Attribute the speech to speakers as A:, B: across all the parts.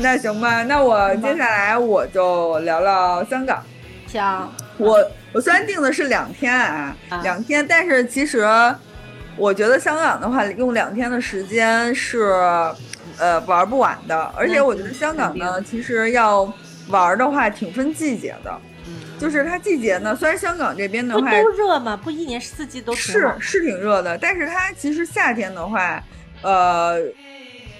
A: 那行吧，那我接下来我就聊聊香港。
B: 行，
A: 我我虽然定的是两天啊，两天，但是其实我觉得香港的话，用两天的时间是呃玩不完的。而且我觉得香港呢，其实要玩的话，挺分季节的。就是它季节呢，虽然香港这边的话
B: 都热嘛？不一年四季都
A: 是是挺热的，但是它其实夏天的话，呃，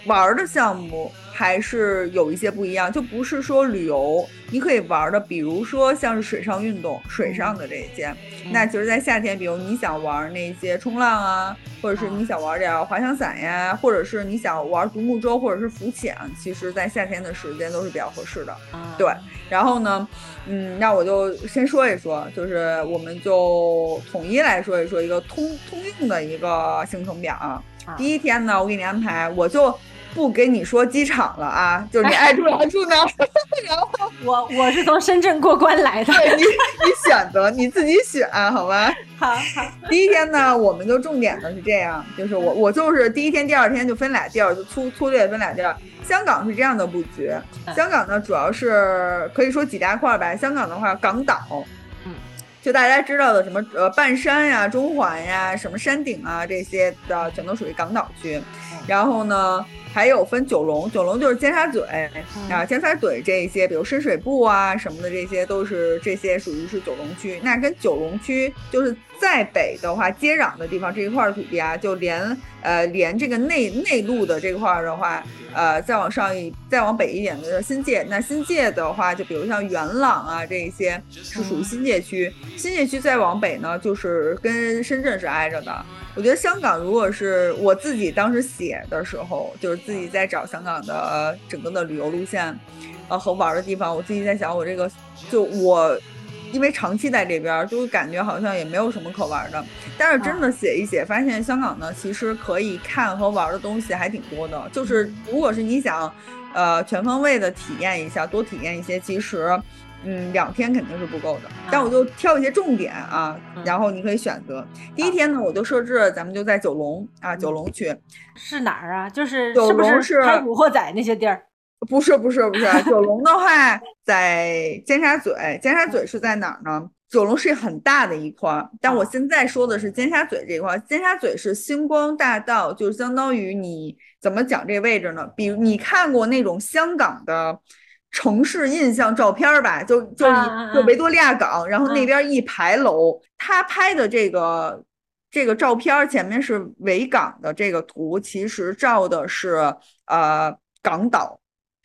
A: 玩的项目。还是有一些不一样，就不是说旅游你可以玩的，比如说像是水上运动，水上的这些，那其实，在夏天，比如你想玩那些冲浪啊，或者是你想玩点滑翔伞呀，或者是你想玩独木舟或者是浮潜，其实，在夏天的时间都是比较合适的。对，然后呢，嗯，那我就先说一说，就是我们就统一来说一说一个通通用的一个行程表啊。第一天呢，我给你安排，我就。不跟你说机场了啊，就是你爱住哪住哪。然后
B: 我我是从深圳过关来的，
A: 你你选择你自己选好
B: 吗？好好。
A: 第一天呢，我们就重点的是这样，就是我我就是第一天、第二天就分俩地儿，就粗粗略分俩地儿。香港是这样的布局，香港呢主要是可以说几大块吧。香港的话，港岛，嗯，就大家知道的什么呃半山呀、中环呀、什么山顶啊这些的，全都属于港岛区。然后呢？还有分九龙，九龙就是尖沙咀啊，尖沙咀这一些，比如深水埗啊什么的，这些都是这些属于是九龙区。那跟九龙区就是在北的话接壤的地方这一块土地啊，就连呃连这个内内陆的这块的话，呃再往上一再往北一点的叫新界。那新界的话，就比如像元朗啊这一些是属于新界区。新界区再往北呢，就是跟深圳是挨着的。我觉得香港，如果是我自己当时写的时候，就是自己在找香港的整个的旅游路线，呃和玩的地方，我自己在想，我这个就我，因为长期在这边，就感觉好像也没有什么可玩的。但是真的写一写，发现香港呢，其实可以看和玩的东西还挺多的。就是如果是你想，呃全方位的体验一下，多体验一些，其实。嗯，两天肯定是不够的，但我就挑一些重点啊，然后你可以选择。第一天呢，我就设置咱们就在九龙啊，九龙区
B: 是哪儿啊？就是
A: 九龙是
B: 拍古惑仔那些地儿？
A: 不是，不是，不是。九龙的话在尖沙咀，尖沙咀是在哪儿呢？九龙是很大的一块，但我现在说的是尖沙咀这一块。尖沙咀是星光大道，就相当于你怎么讲这位置呢？比如你看过那种香港的。城市印象照片吧，就就就维多利亚港，然后那边一排楼，他拍的这个这个照片前面是维港的这个图，其实照的是呃港岛。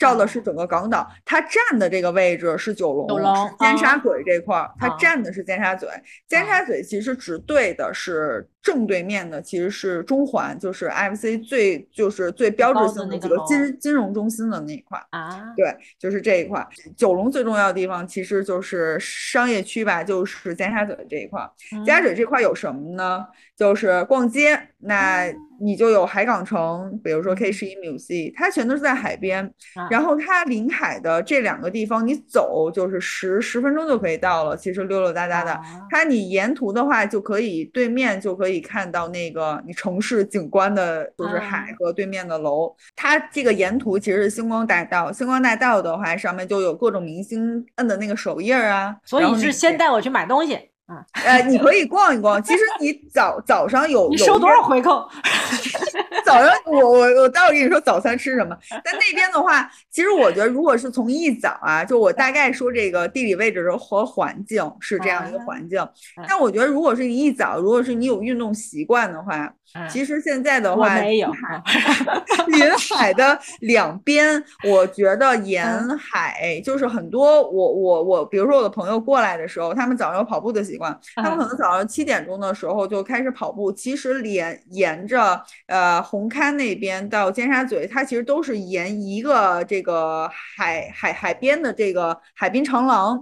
A: 照的是整个港岛，它站的这个位置是九龙，是尖沙咀这块儿，它站的是尖沙咀。尖沙咀其实只对的是正对面的，其实是中环，就是 IFC 最就是最标志性的几个金金融中心的那一块啊。对，就是这一块。九龙最重要的地方其实就是商业区吧，就是尖沙咀这一块。尖沙咀这块有什么呢？就是逛街，那你就有海港城，比如说 K 十一 Music，它全都是在海边。然后它临海的这两个地方，你走就是十十分钟就可以到了。其实溜溜达达的，它你沿途的话就可以对面就可以看到那个你城市景观的，就是海和对面的楼。它这个沿途其实是星光大道，星光大道的话上面就有各种明星摁的那个手印啊。
B: 所以是先带我去买东西。
A: 啊，呃，你可以逛一逛。其实你早早上有
B: 你收多少回扣？
A: 早上我我我待会儿跟你说早餐吃什么。但那边的话，其实我觉得如果是从一早啊，就我大概说这个地理位置和环境是这样一个环境。但我觉得如果是你一早，如果是你有运动习惯的话。其实现在的话，
B: 临
A: 海的两边，我觉得沿海就是很多。我我我，比如说我的朋友过来的时候，他们早上有跑步的习惯，他们可能早上七点钟的时候就开始跑步。其实连沿着呃红磡那边到尖沙咀，它其实都是沿一个这个海海海边的这个海滨长廊，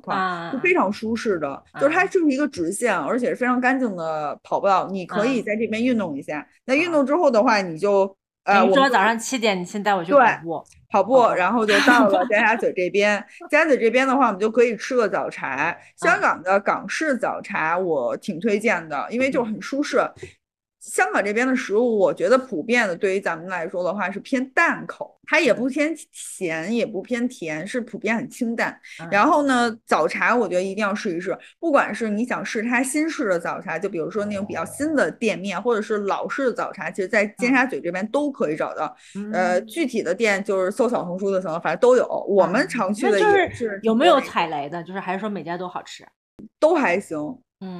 A: 是非常舒适的。就是它就是一个直线，而且是非常干净的跑道，你可以在这边运动一下。那运动之后的话，你就呃，
B: 我说早上七点，你先带我去跑步，
A: 跑步，然后就到了 尖沙咀这边。尖沙咀这边的话，我们就可以吃个早茶。香港的港式早茶我挺推荐的，因为就很舒适。香港这边的食物，我觉得普遍的对于咱们来说的话是偏淡口，它也不偏咸，也不偏甜，是普遍很清淡。然后呢，早茶我觉得一定要试一试，不管是你想试它新式的早茶，就比如说那种比较新的店面，或者是老式的早茶，其实在尖沙咀这边都可以找到。呃，具体的店就是搜小红书的时候，反正都有。我们常去的也
B: 是有没有踩雷的？就是还是说每家都好吃？
A: 都还行。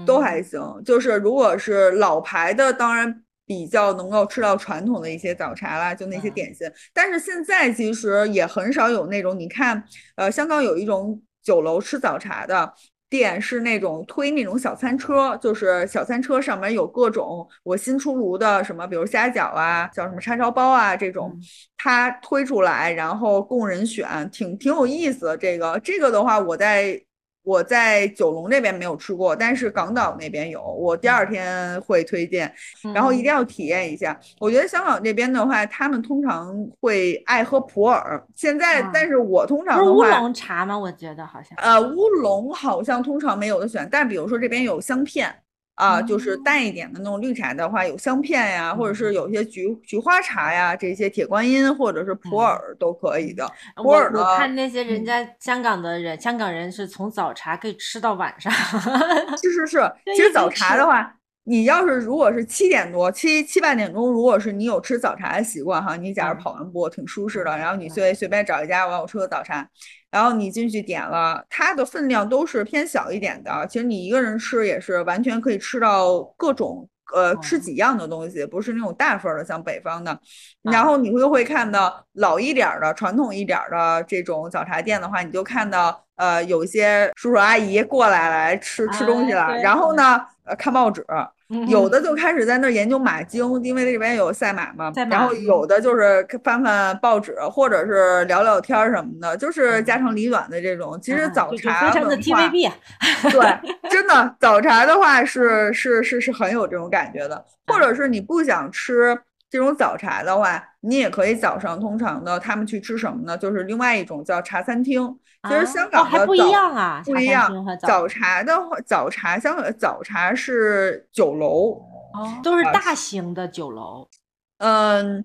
A: 都还行，就是如果是老牌的，当然比较能够吃到传统的一些早茶啦，就那些点心。但是现在其实也很少有那种，你看，呃，香港有一种酒楼吃早茶的店，是那种推那种小餐车，就是小餐车上面有各种我新出炉的什么，比如虾饺啊，叫什么叉烧包啊这种，它推出来，然后供人选，挺挺有意思的。这个这个的话，我在。我在九龙这边没有吃过，但是港岛那边有。我第二天会推荐，然后一定要体验一下。我觉得香港这边的话，他们通常会爱喝普洱。现在，但是我通常的话，
B: 乌龙茶吗？我觉得好像。
A: 呃，乌龙好像通常没有的选，但比如说这边有香片。啊，就是淡一点的那种绿茶的话，有香片呀，或者是有些菊菊花茶呀，这些铁观音或者是普洱都可以的。普洱
B: 呢？我看那些人家香港的人，香港人是从早茶可以吃到晚上。
A: 是是 是，其实早茶的话。你要是如果是七点多七七八点钟，如果是你有吃早茶的习惯哈，你假如跑完步挺舒适的，然后你随随便找一家，我我吃个早茶，然后你进去点了，它的分量都是偏小一点的，其实你一个人吃也是完全可以吃到各种呃吃几样的东西，不是那种大份的像北方的，然后你会会看到老一点的传统一点的这种早茶店的话，你就看到呃有一些叔叔阿姨过来来吃吃东西了，然后呢。呃，看报纸，有的就开始在那儿研究马经，因为那边有赛马嘛。然后有的就是翻翻报纸，或者是聊聊天什么的，就是家长里短的这种。其实早茶文化，对，真的早茶的话是是是是很有这种感觉的。或者是你不想吃这种早茶的话，你也可以早上通常的他们去吃什么呢？就是另外一种叫茶餐厅。其实香港
B: 还不一样啊，
A: 不一样。早茶的话，早茶香港早茶是酒楼，
B: 都是大型的酒楼。
A: 嗯，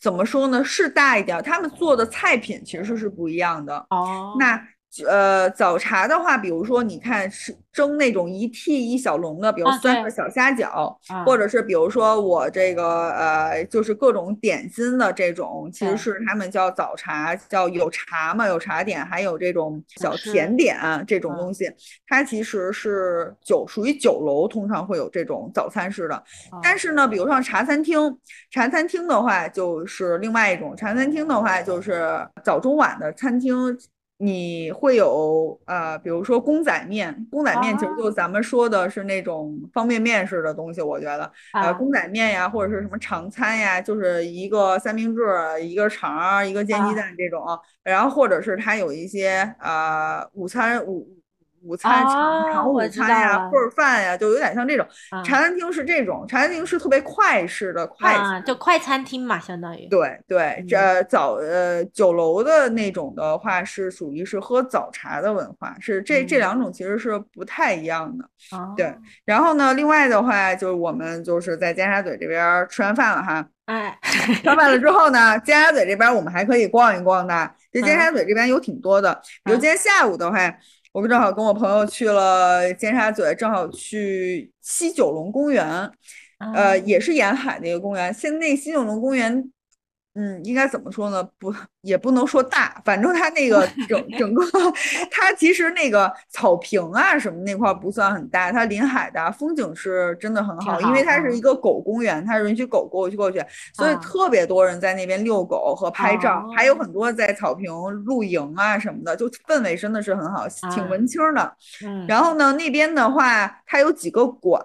A: 怎么说呢？是大一点，他们做的菜品其实是不一样的。
B: 哦，
A: 那。呃，早茶的话，比如说你看是蒸那种一屉一小笼的，比如三个小虾饺，或者是比如说我这个呃，就是各种点心的这种，其实是他们叫早茶，叫有茶嘛，有茶点，还有这种小甜点这种东西，它其实是酒属于酒楼，通常会有这种早餐式的。但是呢，比如像茶餐厅，茶餐厅的话就是另外一种，茶餐厅的话就是早中晚的餐厅。你会有呃，比如说公仔面，公仔面其实就咱们说的是那种方便面式的东西，我觉得，呃，公仔面呀，或者是什么常餐呀，就是一个三明治，一个肠，一个煎鸡蛋这种，然后或者是它有一些呃午餐午。午餐长长午餐呀，或者饭呀，就有点像这种茶餐厅是这种茶餐厅是特别快式的快，
B: 就快餐厅嘛，相当于。
A: 对对，这早呃酒楼的那种的话是属于是喝早茶的文化，是这这两种其实是不太一样的。对，然后呢，另外的话就是我们就是在尖沙咀这边吃完饭了哈，
B: 哎，
A: 吃完饭了之后呢，尖沙咀这边我们还可以逛一逛的，这尖沙咀这边有挺多的，比如今天下午的话。我们正好跟我朋友去了尖沙咀，正好去西九龙公园，呃，也是沿海的一个公园。现那西九龙公园。嗯，应该怎么说呢？不，也不能说大，反正它那个 整整个，它其实那个草坪啊什么那块不算很大，它临海的风景是真的很好，因为它是一个狗公园，它允许狗过去过去，所以特别多人在那边遛狗和拍照，还有很多在草坪露营啊什么的，就氛围真的是很好，挺文青的。然后呢，那边的话，它有几个馆。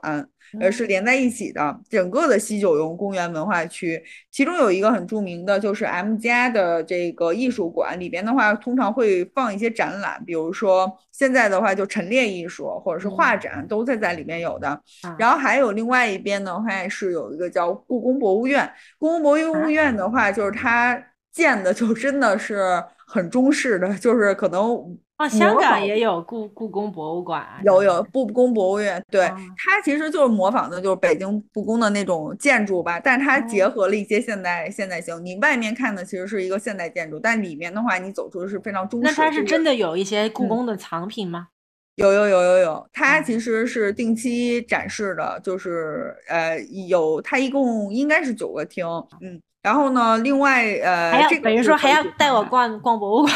A: 呃，是连在一起的，整个的西九龙公园文化区，其中有一个很著名的，就是 M 家的这个艺术馆里边的话，通常会放一些展览，比如说现在的话就陈列艺术或者是画展，都在在里面有的。然后还有另外一边的话是有一个叫故宫博物院，故宫博物院的话就是它建的就真的是很中式的，就是可能。
B: 哦，香港也有故故宫博物馆，
A: 有有故宫博物院，对它其实就是模仿的就是北京故宫的那种建筑吧，但是它结合了一些现代现代性。你外面看的其实是一个现代建筑，但里面的话你走出的是非常中式。
B: 那它是真的有一些故宫的藏品吗？
A: 有有有有有，它其实是定期展示的，就是呃有它一共应该是九个厅，嗯，然后呢，另外呃，这个
B: 等于说还要带我逛逛博物馆。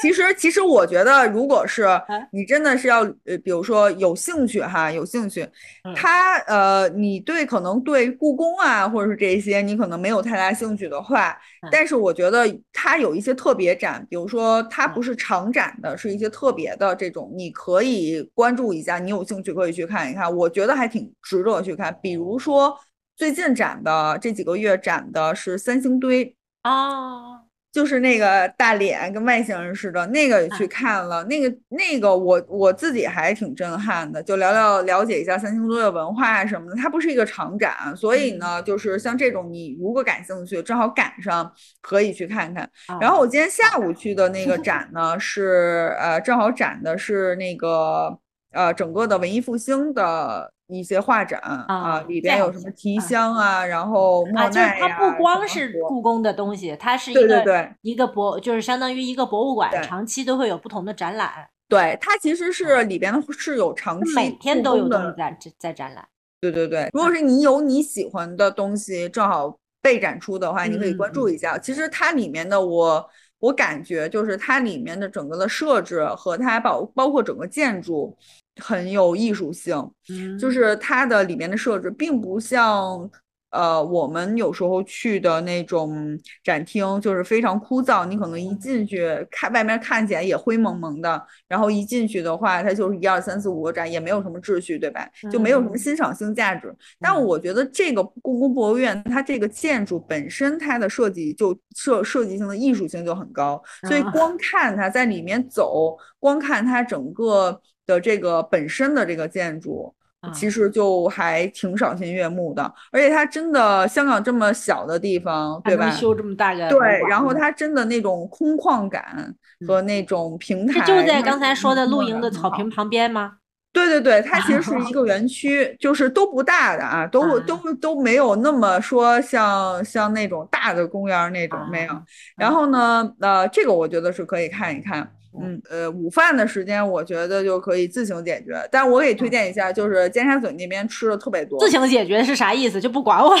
A: 其实其实我觉得，如果是你真的是要呃，比如说有兴趣哈，有兴趣，他呃，你对可能对故宫啊，或者是这些你可能没有太大兴趣的话，但是我觉得它有一些特别展，比如说它不。是常展的，是一些特别的这种，你可以关注一下，你有兴趣可以去看一看，我觉得还挺值得去看。比如说最近展的这几个月展的是三星堆。
B: 啊。
A: 就是那个大脸跟外星人似的，那个也去看了，那个那个我我自己还挺震撼的，就聊聊了解一下三星堆的文化什么的。它不是一个长展，所以呢，就是像这种你如果感兴趣，正好赶上可以去看看。然后我今天下午去的那个展呢，是呃正好展的是那个呃整个的文艺复兴的。一些画展啊，里边有什么提香啊，然后莫
B: 奈呀，它不光是故宫的东西，它是一个一个博，就是相当于一个博物馆，长期都会有不同的展览。
A: 对，它其实是里边是有长期
B: 每天都有东西在在展览。
A: 对对对，如果是你有你喜欢的东西正好被展出的话，你可以关注一下。其实它里面的我我感觉就是它里面的整个的设置和它包包括整个建筑。很有艺术性，就是它的里面的设置，并不像呃我们有时候去的那种展厅，就是非常枯燥。你可能一进去看外面看起来也灰蒙蒙的，然后一进去的话，它就是一二三四五个展，也没有什么秩序，对吧？就没有什么欣赏性价值。但我觉得这个故宫博物院，它这个建筑本身它的设计就设设计性的艺术性就很高，所以光看它在里面走，光看它整个。的这个本身的这个建筑，其实就还挺赏心悦目的，而且它真的香港这么小的地方，对吧？
B: 修这么大个
A: 对，然后它真的那种空旷感和那种平台，
B: 就在刚才说的露营的草坪旁边吗？
A: 对对对，它其实是 一个园区，就是都不大的啊，都都都没有那么说像像那种大的公园那种没有。然后呢，呃，这个我觉得是可以看一看。嗯呃，午饭的时间我觉得就可以自行解决，但我给推荐一下，就是尖沙咀那边吃的特别多。
B: 自行解决是啥意思？就不管我了？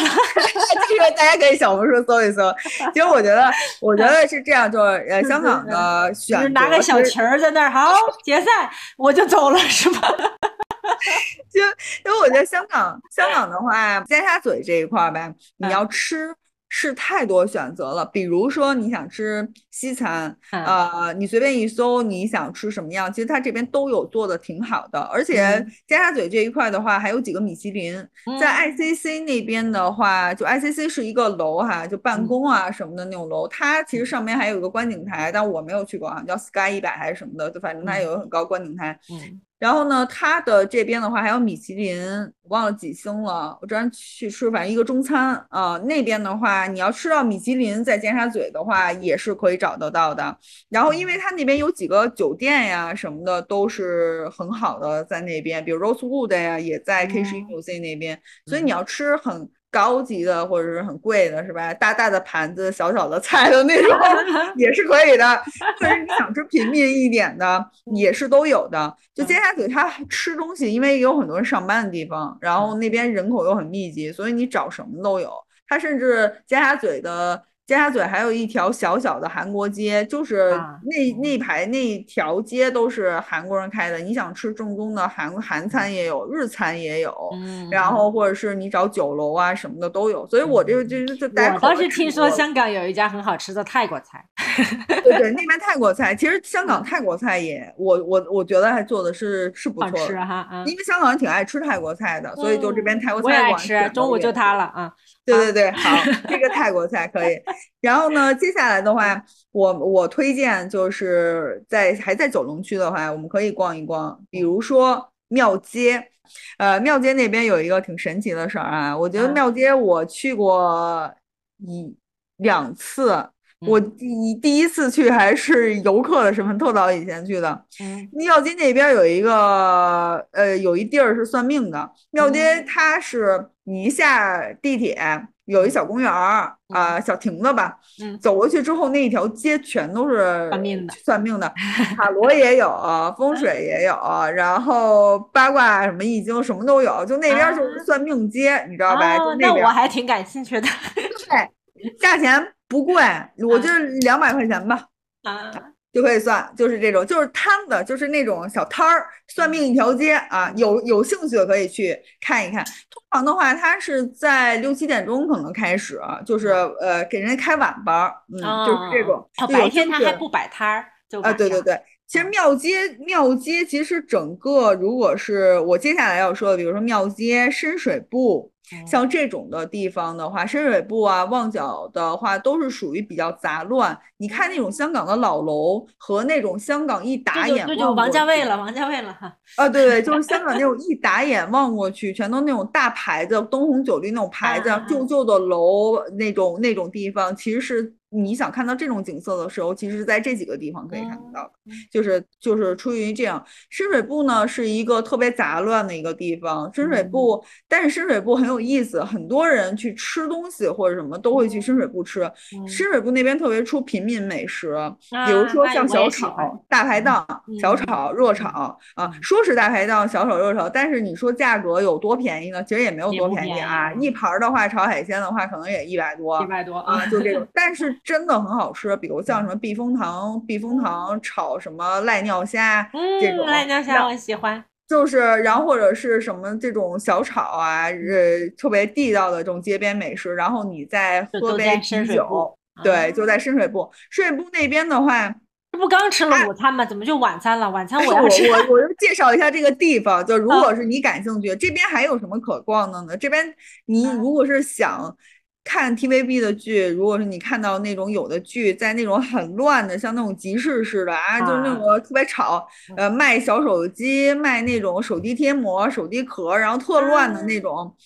A: 这 个大家可以小红书搜一搜。其实我觉得，我觉得是这样，就是呃，香港的选
B: 拿个小旗儿在那儿，好解散我就走了，是吧？
A: 就因为我觉得香港香港的话，尖沙咀这一块儿呗，你要吃。是太多选择了，比如说你想吃西餐，呃，你随便一搜你想吃什么样，其实它这边都有做的挺好的，而且尖沙咀这一块的话，还有几个米其林，在 ICC 那边的话，就 ICC 是一个楼哈，就办公啊什么的那种楼，它其实上面还有一个观景台，但我没有去过啊，叫 Sky 一百还是什么的，就反正它有个很高观景台。然后呢，它的这边的话还有米其林，我忘了几星了。我之前去吃，反正一个中餐啊。那边的话，你要吃到米其林，在尖沙咀的话也是可以找得到的。然后，因为它那边有几个酒店呀什么的，都是很好的在那边，比如 Rosewood 呀，也在 K 十一 U C 那边。所以你要吃很。高级的或者是很贵的，是吧？大大的盘子，小小的菜的那种 也是可以的。或者你想吃平民一点的，也是都有的。就尖沙咀，它吃东西，因为有很多人上班的地方，然后那边人口又很密集，所以你找什么都有。它甚至尖沙咀的。尖沙咀还有一条小小的韩国街，就是那那排那条街都是韩国人开的。你想吃正宗的韩韩餐也有，日餐也有，然后或者是你找酒楼啊什么的都有。所以我就就就
B: 我倒是听说香港有一家很好吃的泰国菜，
A: 对对，那边泰国菜其实香港泰国菜也，我我我觉得还做的是是不错
B: 的哈，
A: 因为香港人挺爱吃泰国菜的，所以就这边泰国菜
B: 我爱吃，中午就它了啊。
A: 对对对，好，这个泰国菜可以。然后呢，接下来的话，我我推荐就是在还在九龙区的话，我们可以逛一逛，比如说庙街。呃，庙街那边有一个挺神奇的事儿啊，我觉得庙街我去过一两次，我第第一次去还是游客的身份，特早以前去的。庙街那边有一个呃，有一地儿是算命的。庙街它是你一下地铁，有一小公园儿啊，小亭子吧。嗯，走过去之后，那一条街全都是
B: 算命的，
A: 算命的，塔罗也有，风水也有，然后八卦什么易经什么都有。就那边就是算命街，你知道吧？就那
B: 边。那我还挺感兴趣的。
A: 对，价钱。不贵，我就两百块钱吧，啊，就可以算，就是这种，就是摊子，就是那种小摊儿，算命一条街啊，有有兴趣的可以去看一看。通常的话，它是在六七点钟可能开始，就是呃给人家开晚班，嗯，就是这种。
B: 白天他还不摆摊儿，就
A: 啊，对对对。其实庙街庙街其实整个，如果是我接下来要说的，比如说庙街深水埗。像这种的地方的话，深水埗啊、旺角的话，都是属于比较杂乱。你看那种香港的老楼和那种香港一打眼，
B: 这就王家卫了，王家卫了哈。
A: 啊，对对，就是香港那种 一打眼望过去，全都那种大牌子，灯红酒绿那种牌子，旧旧的楼那种那种地方，其实是。你想看到这种景色的时候，其实在这几个地方可以看得到的，就是就是出于这样。深水埗呢是一个特别杂乱的一个地方，深水埗，但是深水埗很有意思，很多人去吃东西或者什么都会去深水埗吃。深水埗那边特别出平民美食，比如说像小炒、大排档、小炒、热炒啊，说是大排档、小炒、热炒，但是你说价格有多便宜呢？其实也没有多便宜啊，一盘的话炒海鲜的话可能也一百多，
B: 一百多
A: 啊，就这种，但是。真的很好吃，比如像什么避风塘，避风塘炒什么赖尿虾，这种
B: 赖尿虾我喜欢。
A: 就是，然后或者是什么这种小炒啊，呃，特别地道的这种街边美食。然后你再喝杯啤酒，对，就在深水埗。深水埗那边的话，
B: 这不刚吃了午餐吗？怎么就晚餐了？晚餐我要
A: 吃。我我就介绍一下这个地方，就如果是你感兴趣，这边还有什么可逛的呢？这边你如果是想。看 TVB 的剧，如果是你看到那种有的剧在那种很乱的，像那种集市似的啊，就是那种特别吵，呃，卖小手机、卖那种手机贴膜、手机壳，然后特乱的那种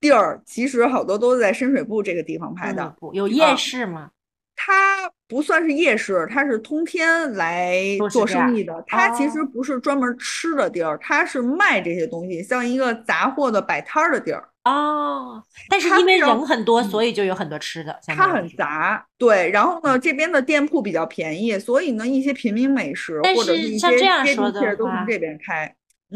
A: 地儿，其实好多都是在深水埗这个地方拍的。
B: 有夜市吗？
A: 它不算是夜市，它是通天来做生意的。它其实不是专门吃的地儿，它是卖这些东西，像一个杂货的摆摊儿的地儿。
B: 哦，但是因为人很多，所以就有很多吃的。
A: 它很杂，对。然后呢，这边的店铺比较便宜，所以呢，一些平民美食或者一些接地气儿都从这边开。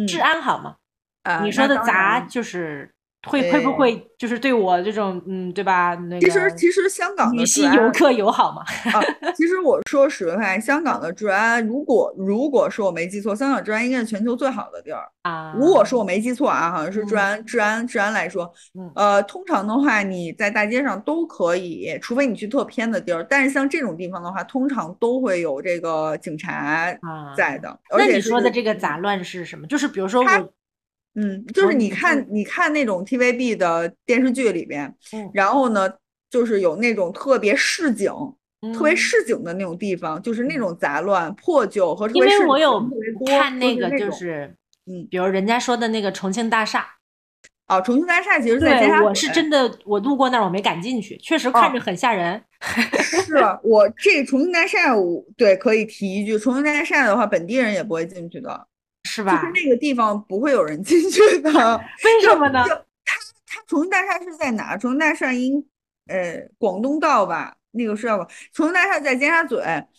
B: 治安好吗？啊，你说的杂就是。会会不会就是对我这种嗯对吧？那
A: 其实其实香港的
B: 女性游客友好嘛？
A: 啊，其实我说实话，香港的治安，如果如果是我没记错，香港治安应该是全球最好的地儿啊。如果是我没记错啊，好像是治安治安治安来说，呃，通常的话你在大街上都可以，除非你去特偏的地儿。但是像这种地方的话，通常都会有这个警察在的。那
B: 你说的这个杂乱是什么？就是比如说我。
A: 嗯，就是你看，你看那种 TVB 的电视剧里边，然后呢，就是有那种特别市井、特别市井的那种地方，就是那种杂乱、破旧和特别市井
B: 特别
A: 多。
B: 看那个就是，嗯，比如人家说的那个重庆大厦，
A: 哦，重庆大厦其实在尖沙
B: 咀。我是真的，我路过那儿我没敢进去，确实看着很吓人。
A: 是我这重庆大厦，我对可以提一句，重庆大厦的话，本地人也不会进去的。
B: 是吧？
A: 就是那个地方不会有人进去的，
B: 为什么呢？
A: 它它重庆大厦是在哪？重庆大厦应呃广东道吧？那个是要重庆大厦在尖沙咀，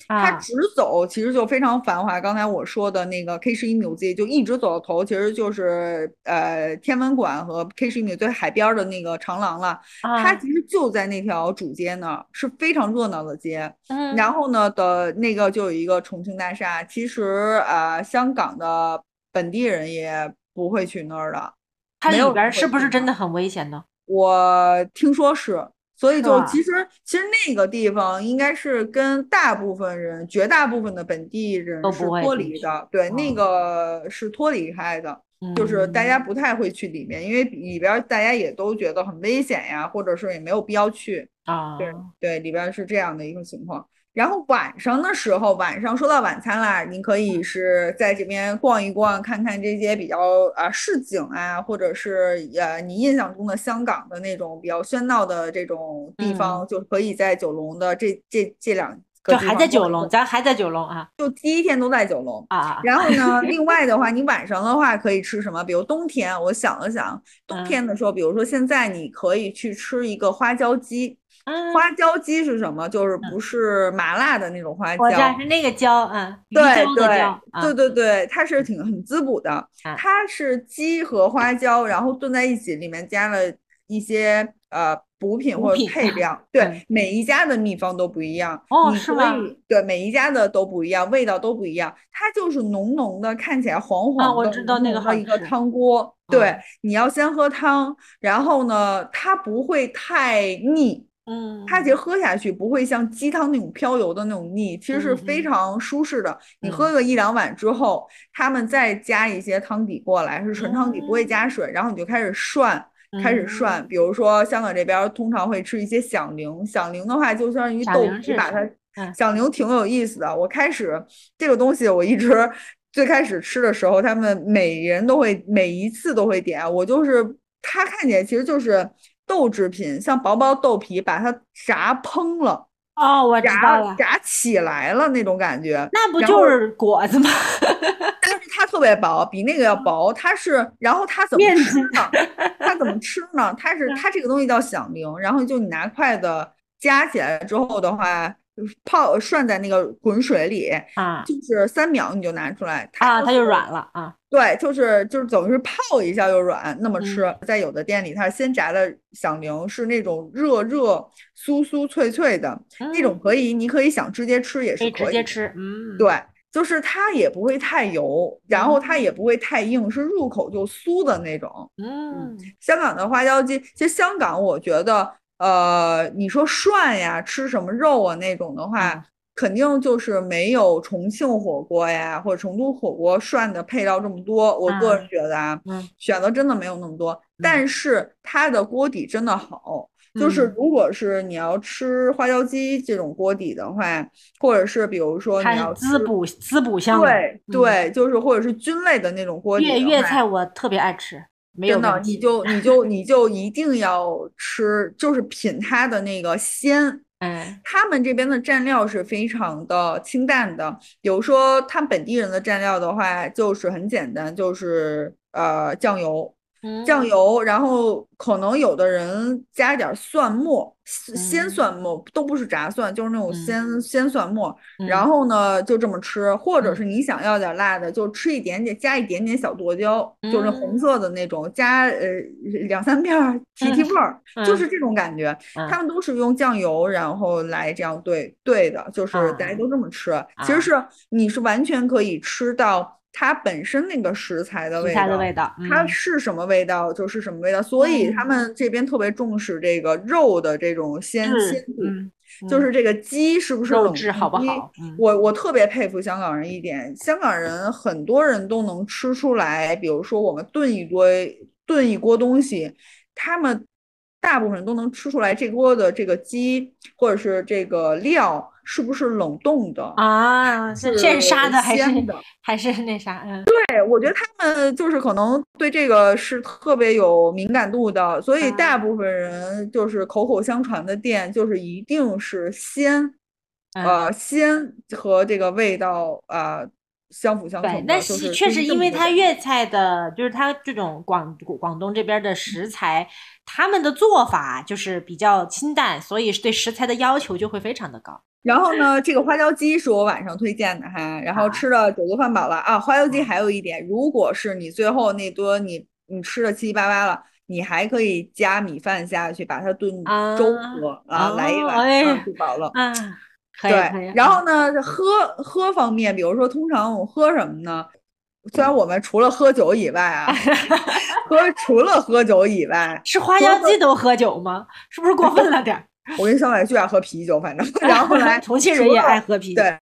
A: 它直走其实就非常繁华。刚才我说的那个 K 十一 Music 就一直走到头，其实就是呃天文馆和 K 十一 Music 海边的那个长廊了。它其实就在那条主街那儿，是非常热闹的街。嗯，然后呢的那个就有一个重庆大厦，其实呃香港的本地人也不会去那儿的。
B: 它里边是不是真的很危险呢？
A: 我听说是。所以就其实其实那个地方应该是跟大部分人绝大部分的本地人是脱离的，对，那个是脱离开的，就是大家不太会去里面，因为里边大家也都觉得很危险呀，或者是也没有必要去
B: 啊。
A: 对对，里边是这样的一个情况。然后晚上的时候，晚上说到晚餐啦，你可以是在这边逛一逛，看看这些比较啊市井啊，或者是呃你印象中的香港的那种比较喧闹的这种地方，就可以在九龙的这这这两。
B: 就还在九龙，咱还在九龙啊，
A: 就第一天都在九龙
B: 啊。
A: 然后呢，另外的话，你晚上的话可以吃什么？比如冬天，我想了想，冬天的时候，比如说现在你可以去吃一个花椒鸡。花椒鸡是什么？就是不是麻辣的那种花椒，
B: 是那个椒，嗯，
A: 对对对对对，它是挺很滋补的。它是鸡和花椒，然后炖在一起，里面加了一些呃。补品或者配料，对每一家的秘方都不一样。
B: 哦，
A: 是吗？对，每一家的都不一样，味道都不一样。它就是浓浓的，看起来黄黄的，
B: 我知道那个
A: 一个汤锅。对，你要先喝汤，然后呢，它不会太腻。
B: 嗯，
A: 它其实喝下去不会像鸡汤那种飘油的那种腻，其实是非常舒适的。你喝个一两碗之后，他们再加一些汤底过来，是纯汤底，不会加水，然后你就开始涮。开始涮，比如说香港这边通常会吃一些响铃，响铃的话就相当于豆皮，把它响铃挺有意思的。我开始这个东西，我一直最开始吃的时候，他们每人都会每一次都会点，我就是他看起来其实就是豆制品，像薄薄豆皮，把它炸蓬了。
B: 哦，我知道了，
A: 炸起来了那种感觉，
B: 那不就是果子吗？
A: 但是它特别薄，比那个要薄。它是，然后它怎么吃呢？它怎么吃呢？它是，它这个东西叫响铃，然后就你拿筷子夹起来之后的话。泡涮在那个滚水里
B: 啊，
A: 就是三秒你就拿出来，
B: 啊，它就软了啊。
A: 对，就是就是等于是泡一下就软，那么吃。在有的店里，它是先炸的响铃，是那种热热酥酥脆脆的那种，可以，你可以想直接吃也是
B: 可以直接吃。嗯，
A: 对，就是它也不会太油，然后它也不会太硬，是入口就酥的那种。
B: 嗯，
A: 香港的花椒鸡，其实香港我觉得。呃，你说涮呀，吃什么肉啊那种的话，肯定就是没有重庆火锅呀或者成都火锅涮的配料这么多。我个人觉得啊，选择真的没有那么多。但是它的锅底真的好，就是如果是你要吃花椒鸡这种锅底的话，或者是比如说你要
B: 滋补滋补香，
A: 对对，就是或者是菌类的那种锅底。
B: 粤粤菜我特别爱吃。
A: 真的，你就你 就你就一定要吃，就是品它的那个鲜。他们这边的蘸料是非常的清淡的，比如说他们本地人的蘸料的话，就是很简单，就是呃酱油。酱油，然后可能有的人加点蒜末，鲜蒜末都不是炸蒜，就是那种鲜鲜蒜末。然后呢，就这么吃，或者是你想要点辣的，就吃一点点，加一点点小剁椒，就是红色的那种，加呃两三片提提味儿，就是这种感觉。他们都是用酱油，然后来这样兑兑的，就是大家都这么吃。其实是你是完全可以吃到。它本身那个食材的味道，它是什么味道就是什么味道，所以他们这边特别重视这个肉的这种鲜鲜度，就是这个鸡是不是
B: 肉质好不好？
A: 我我特别佩服香港人一点，香港人很多人都能吃出来，比如说我们炖一锅炖一锅东西，他们大部分人都能吃出来这锅的这个鸡或者是这个料。是不是冷冻的
B: 啊？
A: 是
B: 现杀的还是还是那啥？嗯，
A: 对，我觉得他们就是可能对这个是特别有敏感度的，所以大部分人就是口口相传的店，就是一定是鲜，呃，鲜和这个味道啊相辅相成。
B: 对，那确实，因为它粤菜的，就是它这种广广东这边的食材，他们的做法就是比较清淡，所以对食材的要求就会非常的高。
A: 然后呢，这个花椒鸡是我晚上推荐的哈。然后吃了酒足饭饱了啊。花椒鸡还有一点，如果是你最后那顿你你吃的七七八八了，你还可以加米饭下去，把它炖粥喝啊，来一碗就饱了。
B: 啊，
A: 对。然后呢，喝喝方面，比如说通常我喝什么呢？虽然我们除了喝酒以外啊，喝除了喝酒以外，
B: 吃花椒鸡都喝酒吗？是不是过分了点？
A: 我跟小伟就爱喝啤酒，反正然后来
B: 重庆人也爱喝啤
A: 酒。对，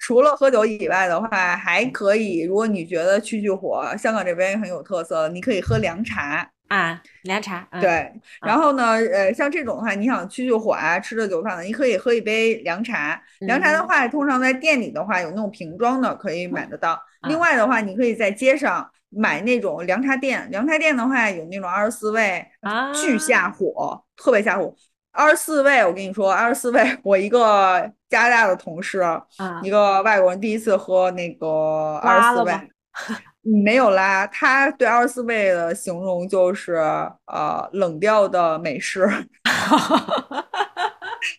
A: 除了喝酒以外的话，还可以，如果你觉得去去火，香港这边也很有特色，你可以喝凉茶。
B: 啊，凉茶。嗯、
A: 对，然后呢，呃，像这种的话，你想去去火啊，吃着酒饭的，你可以喝一杯凉茶。凉茶的话，通常在店里的话有那种瓶装的，可以买得到。另外的话，你可以在街上买那种凉茶店。凉茶店的话，有那种二十四味，巨下火，特别下火。二十四位，我跟你说，二十四位，我一个加拿大的同事，一个外国人，第一次喝那个二十四位。没有啦，他对二十四位的形容就是呃冷调的美式。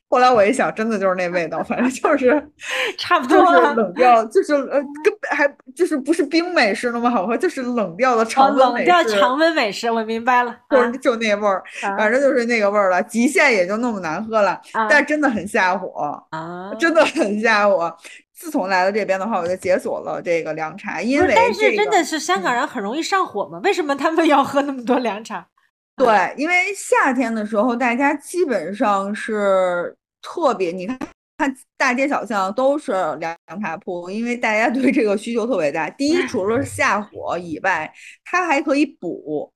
A: 后来我一想，真的就是那味道，反正就是
B: 差不多，
A: 就是冷调，就是呃根本还就是不是冰美式那么好喝，就是冷调的常温
B: 美式。冷调常温美式，我明白了，
A: 就就那味儿，反正就是那个味儿了，极限也就那么难喝了，但真的很下火啊，真的很下火。自从来了这边的话，我就解锁了这个凉茶，因为
B: 但是真的是香港人很容易上火吗？为什么他们要喝那么多凉茶？
A: 对，因为夏天的时候，大家基本上是特别，你看看大街小巷都是凉茶铺，因为大家对这个需求特别大。第一，除了下火以外，它还可以补。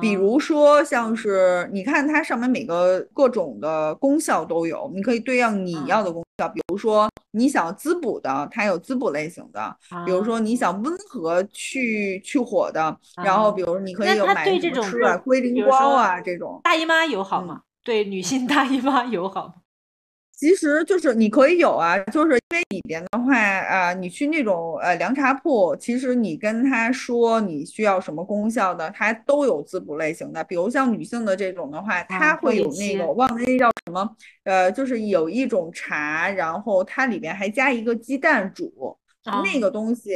A: 比如说，像是你看它上面每个各种的功效都有，你可以对应你要的功效。比如说你想滋补的，它有滋补类型的；比如说你想温和去去火的，然后比如你可以有买这种吃啊，龟苓膏啊这种。
B: 大姨妈友好吗？对女性大姨妈友好吗？
A: 其实就是你可以有啊，就是因为里边的话啊，你去那种呃凉茶铺，其实你跟他说你需要什么功效的，它都有滋补类型的。比如像女性的这种的话，它会有那个忘记那叫什么，呃，就是有一种茶，然后它里边还加一个鸡蛋煮。那个东西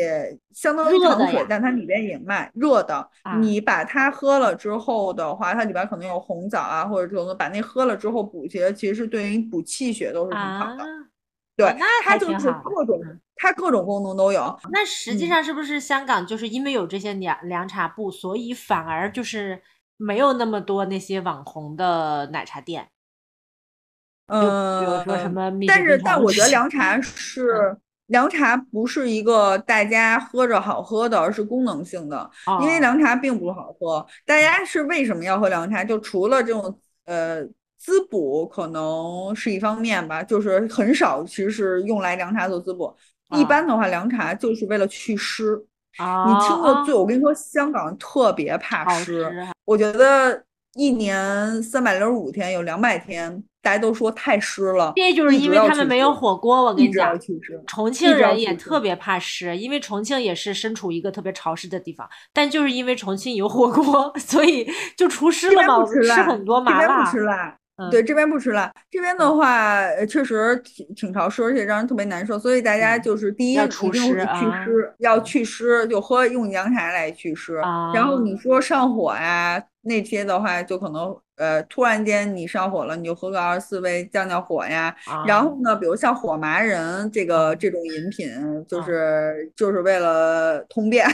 A: 相当于糖水，但它里边也卖热的。你把它喝了之后的话，它里边可能有红枣啊，或者这种把那喝了之后补血，其实对于补气血都是很好的。对，它就是各种它各种功能都有。
B: 那实际上是不是香港就是因为有这些凉凉茶铺，所以反而就是没有那么多那些网红的奶茶店？
A: 嗯，
B: 比如说什么？
A: 但是但我觉得凉 茶是。凉茶不是一个大家喝着好喝的，而是功能性的。因为凉茶并不好喝，大家是为什么要喝凉茶？就除了这种呃滋补，可能是一方面吧，就是很少其实是用来凉茶做滋补。一般的话，凉茶就是为了祛湿。你听过最？我跟你说，香港特别怕湿。我觉得一年三百六十五天，有两百天。大家都说太湿了，
B: 这就是因为他们没有火锅。我跟你讲，重庆人也特别怕湿，因为重庆也是身处一个特别潮湿的地方。但就是因为重庆有火锅，所以就除湿了嘛。吃很多麻
A: 辣，不吃辣。对，这边不吃辣。这边的话，确实挺挺潮湿，而且让人特别难受。所以大家就是第一，一定去湿，要去湿，就喝用凉茶来去湿。然后你说上火呀那些的话，就可能。呃，突然间你上火了，你就喝个二十四味降降火呀。然后呢，比如像火麻仁这个这种饮品，就是就是为了通便，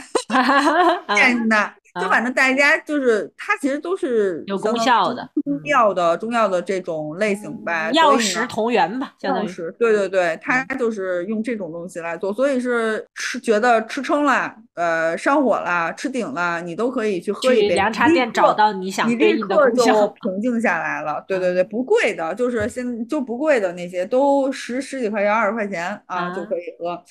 A: 便的。就反正大家就是它其实都是
B: 有功效的
A: 中药的中药的这种类型吧，
B: 药食同源吧，相当于。
A: 对对对，它就是用这种东西来做，所以是吃觉得吃撑了，呃，上火了，吃顶了，你都可以去喝一杯。
B: 凉茶店找到你想对应的
A: 功效，平静下来了。对对对，不贵的，就是现就不贵的那些，都十十几块钱、二十块钱啊就可以喝。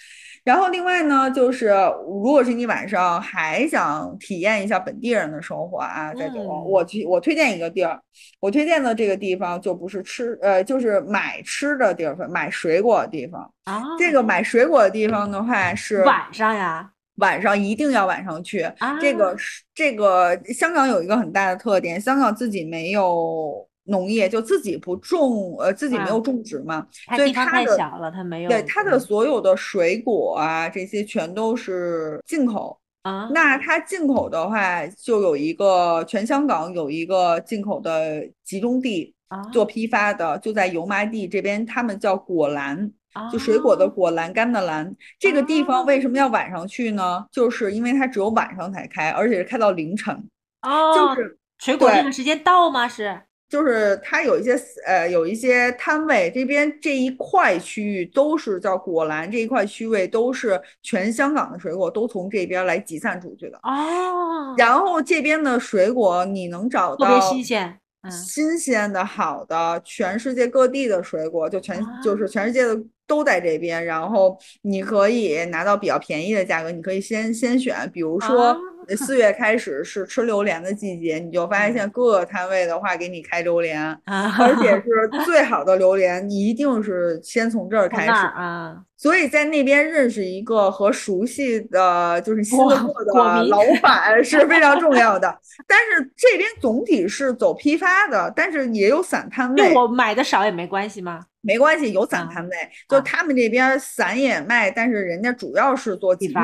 A: 然后另外呢，就是如果是你晚上还想体验一下本地人的生活啊，在九龙，我去我推荐一个地儿，我推荐的这个地方就不是吃，呃，就是买吃的地方，买水果的地方啊。这个买水果的地方的话是
B: 晚上呀，
A: 晚上一定要晚上去。这个是这个香港有一个很大的特点，香港自己没有。农业就自己不种，呃，自己没有种植嘛，所以它
B: 的小了，它没有。
A: 对它的所有的水果啊，这些全都是进口啊。那它进口的话，就有一个全香港有一个进口的集中地做批发的，就在油麻地这边，他们叫果栏，就水果的果，栏杆的栏。这个地方为什么要晚上去呢？就是因为它只有晚上才开，而且是开到凌晨。
B: 哦，
A: 就是
B: 水果那个时间到吗？是。
A: 就是它有一些呃有一些摊位，这边这一块区域都是叫果篮这一块区位都是全香港的水果都从这边来集散出去的
B: 哦。
A: 然后这边的水果你能找到
B: 特别新鲜。
A: 新鲜的好的，全世界各地的水果，就全就是全世界的都在这边，然后你可以拿到比较便宜的价格，你可以先先选，比如说。四月开始是吃榴莲的季节，你就发现各个摊位的话给你开榴莲，而且是最好的榴莲，一定是先从这儿开始
B: 啊。
A: 所以在那边认识一个和熟悉的就是新货的老板 是非常重要的。但是这边总体是走批发的，但是也有散摊位。
B: 我买的少也没关系吗？
A: 没关系，有散摊位，就他们这边散也卖，但是人家主要是做集运。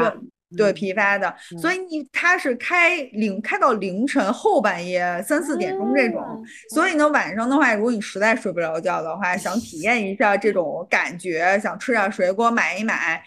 A: 对批发的，所以你他是开凌开到凌晨后半夜三四点钟这种，所以呢晚上的话，如果你实在睡不着觉的话，想体验一下这种感觉，想吃点水果买一买，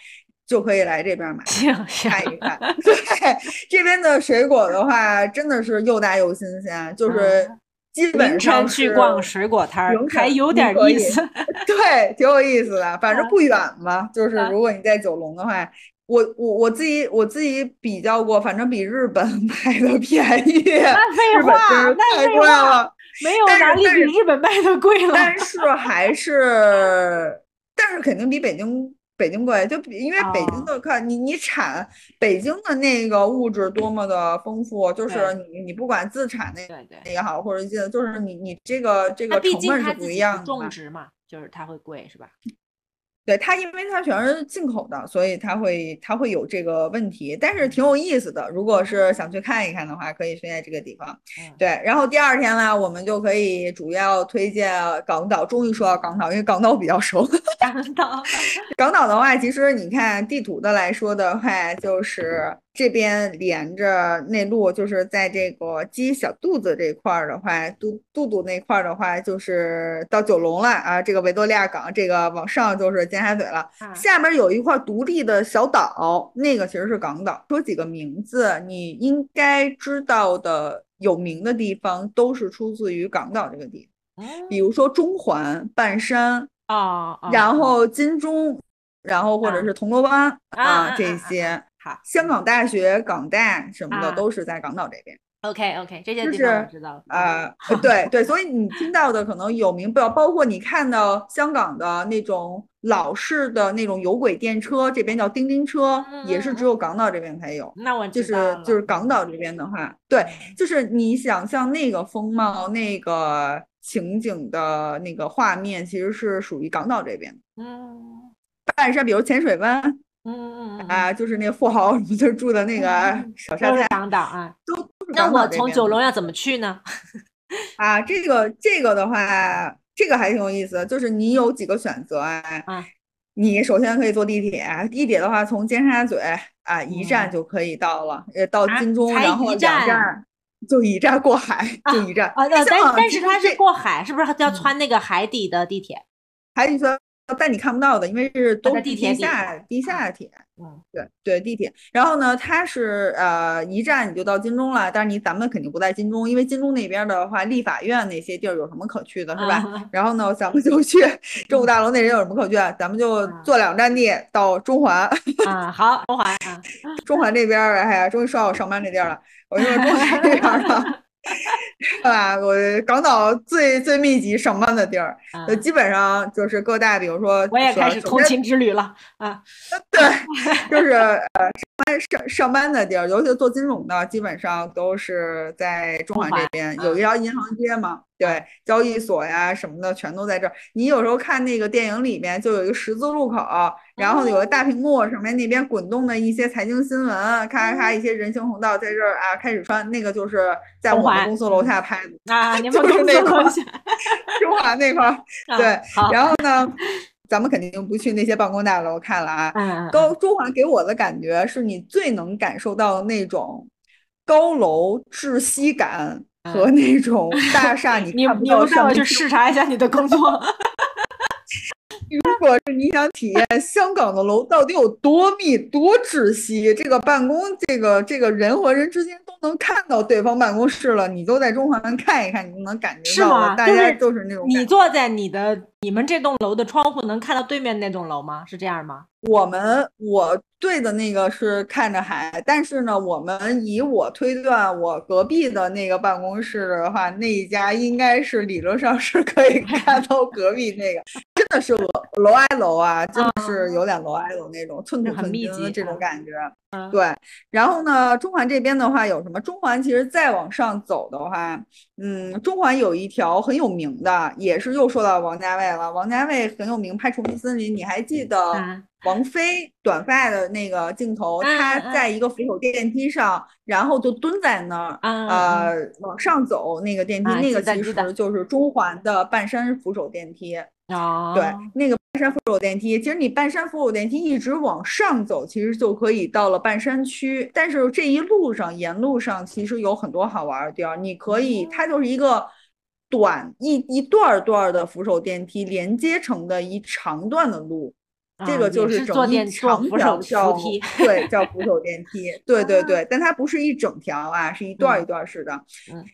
A: 就可以来这边买看一看。对，这边的水果的话，真的是又大又新鲜，就是。基本上
B: 去逛水果摊儿还有点意思。
A: 对，挺有意思的，反正不远嘛，就是如果你在九龙的话。我我我自己我自己比较过，反正比日本 卖的便宜。
B: 那废话，那
A: 太贵了，
B: 没有哪里比日本卖的贵了。
A: 但是还是，但是肯定比北京北京贵，就因为北京的看你你产北京的那个物质多么的丰富，就是你你不管自产那
B: 个
A: 也好，或者就是你你这个这个成本是不一样的。
B: 种植嘛，就是它会贵，是吧？
A: 对它，因为它全是进口的，所以它会它会有这个问题，但是挺有意思的。如果是想去看一看的话，可以去在这个地方。对，然后第二天呢，我们就可以主要推荐港岛。终于说到港岛，因为港岛比较熟。
B: 港岛，
A: 港岛的话，其实你看地图的来说的话，就是。这边连着内陆，就是在这个鸡小肚子这块儿的话，肚肚肚那块儿的话，就是到九龙了啊。这个维多利亚港，这个往上就是尖沙咀了。下边有一块独立的小岛，那个其实是港岛。说几个名字，你应该知道的有名的地方，都是出自于港岛这个地方。比如说中环、半山
B: 啊，
A: 然后金钟，然后或者是铜锣湾啊这些。香港大学、港大什么的都是在港岛这边。
B: OK OK，这些地方我知道。
A: 啊，对对，所以你听到的可能有名，不包括你看到香港的那种老式的那种有轨电车，这边叫叮叮车，也是只有港岛这边才有。
B: 那我
A: 就是就是港岛这边的话，对，就是你想象那个风貌、那个情景的那个画面，其实是属于港岛这边。
B: 嗯，
A: 半山，比如浅水湾。
B: 嗯嗯嗯
A: 啊，就是那富豪就住的那个小山寨，
B: 港岛啊，
A: 都
B: 那我从九龙要怎么去呢？
A: 啊，这个这个的话，这个还挺有意思，就是你有几个选择啊？
B: 啊，
A: 你首先可以坐地铁，地铁的话从尖沙咀啊一站就可以到了，呃，到金钟，然后两站就一站过海，就一站。
B: 啊，但但是它是过海，是不是要穿那个海底的地铁？
A: 海底车。但你看不到的，因为是都是
B: 地
A: 下地下铁。
B: 嗯，
A: 对对，地铁。然后呢，它是呃一站你就到金钟了，但是你咱们肯定不在金钟，因为金钟那边的话，立法院那些地儿有什么可去的，是吧？然后呢，咱们就去 政府大楼那人有什么可去？咱们就坐两站地到中环。
B: 啊，好，中环。
A: 中环这边，哎呀，终于说到我上班这地儿了。我说中环这边呢。是吧？我港岛最最密集上班的地儿，就基本上就是各大，比如说
B: 我也开始通勤之旅了啊。
A: 对，就是呃上上上班的地儿，尤其做金融的，基本上都是在中环这边，有一条银行街嘛。对，交易所呀什么的全都在这儿。你有时候看那个电影里面，就有一个十字路口，然后有个大屏幕上面那边滚动的一些财经新闻，咔咔咔，一些人行横道在这儿啊开始穿，那个就是在我们公司楼下拍的
B: 啊，
A: 就是那块儿，中华那块儿。对，然后呢，咱们肯定不去那些办公大楼看了啊。高中环给我的感觉是你最能感受到那种高楼窒息感。和那种大厦，
B: 你
A: 你你
B: 带我去视察一下你的工作。
A: 如果是你想体验香港的楼到底有多密、多窒息，这个办公，这个这个人和人之间都能看到对方办公室了，你都在中环看一看，你就能感觉到大家都是那种。
B: 你坐在你的你们这栋楼的窗户，能看到对面那栋楼吗？是这样吗？
A: 我们我对的那个是看着海，但是呢，我们以我推断，我隔壁的那个办公室的话，那一家应该是理论上是可以看到隔壁那个，真的是楼楼挨楼啊，真的是有点楼挨楼那种寸土寸金的这种感觉。对，然后呢，中环这边的话有什么？中环其实再往上走的话，嗯，中环有一条很有名的，也是又说到王家卫了。王家卫很有名，拍《重庆森林》，你还记得？王菲短发的那个镜头，她在一个扶手电梯上，然后就蹲在那儿，呃，往上走那个电梯，那个其实就是中环的半山扶手电梯。
B: 哦，
A: 对，那个半山扶手电梯，其实你半山扶手电梯一直往上走，其实就可以到了半山区。但是这一路上，沿路上其实有很多好玩的地儿，你可以，它就是一个短一一段段的扶手电梯连接成的一长段的路。这个就是整一长条叫对叫扶手电梯，对 对对，但它不是一整条啊，是一段一段式的。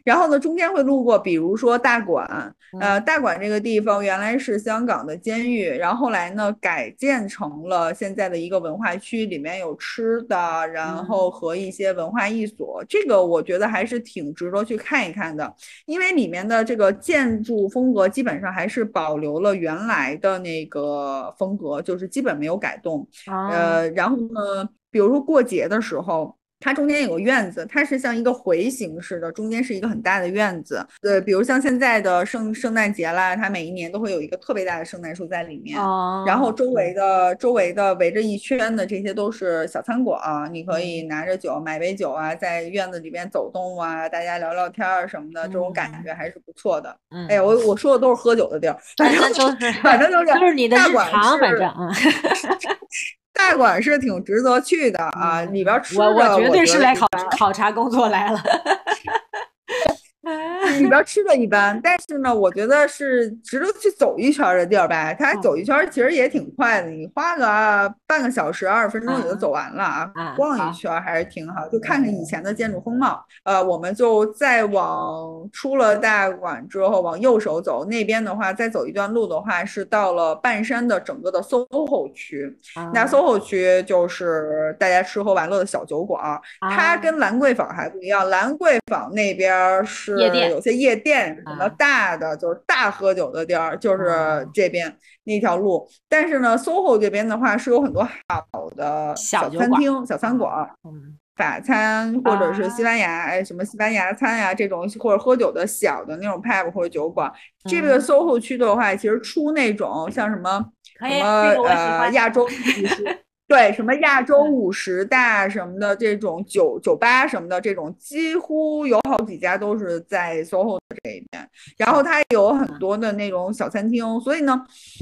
A: 然后呢，中间会路过，比如说大馆，呃，大馆这个地方原来是香港的监狱，然后后来呢改建成了现在的一个文化区，里面有吃的，然后和一些文化艺所。这个我觉得还是挺值得去看一看的，因为里面的这个建筑风格基本上还是保留了原来的那个风格，就是。基本没有改动，呃，然后呢，比如说过节的时候。它中间有个院子，它是像一个回形式的，中间是一个很大的院子。对，比如像现在的圣圣诞节啦，它每一年都会有一个特别大的圣诞树在里面。哦。然后周围的周围的围着一圈的这些都是小餐馆，你可以拿着酒买杯酒啊，在院子里边走动啊，大家聊聊天儿什么的，这种感觉还是不错的。嗯。哎呀，我我说的都是喝酒的地儿，反正
B: 就是，
A: 反正
B: 就是，
A: 就是
B: 你的日常，反正啊。
A: 大馆是挺值得去的啊，里边吃的
B: 我绝对是来考考察工作来了。
A: 里边吃的一般，但是呢，我觉得是值得去走一圈的地儿呗。它走一圈其实也挺快的，你花个半个小时、二十分钟也就走完了啊。逛一圈还是挺好，就看看以前的建筑风貌。呃，我们就再往出了大馆之后，往右手走，那边的话再走一段路的话，是到了半山的整个的 SOHO 区。那 SOHO 区就是大家吃喝玩乐的小酒馆，它跟兰桂坊还不一样。兰桂坊那边是。是有些夜店什么大的，就是大喝酒的地儿，就是这边那条路。但是呢，SOHO 这边的话是有很多好的小餐厅、小餐馆，嗯，法餐或者是西班牙，哎，什么西班牙餐呀这种，或者喝酒的小的那种 pub 或者酒馆。这个 SOHO 区的话，其实出那种像什么什么呃亚洲。对，什么亚洲五十大什么的这种酒酒吧什么的这种，几乎有好几家都是在 SOHO 这一边。然后它有很多的那种小餐厅，所以呢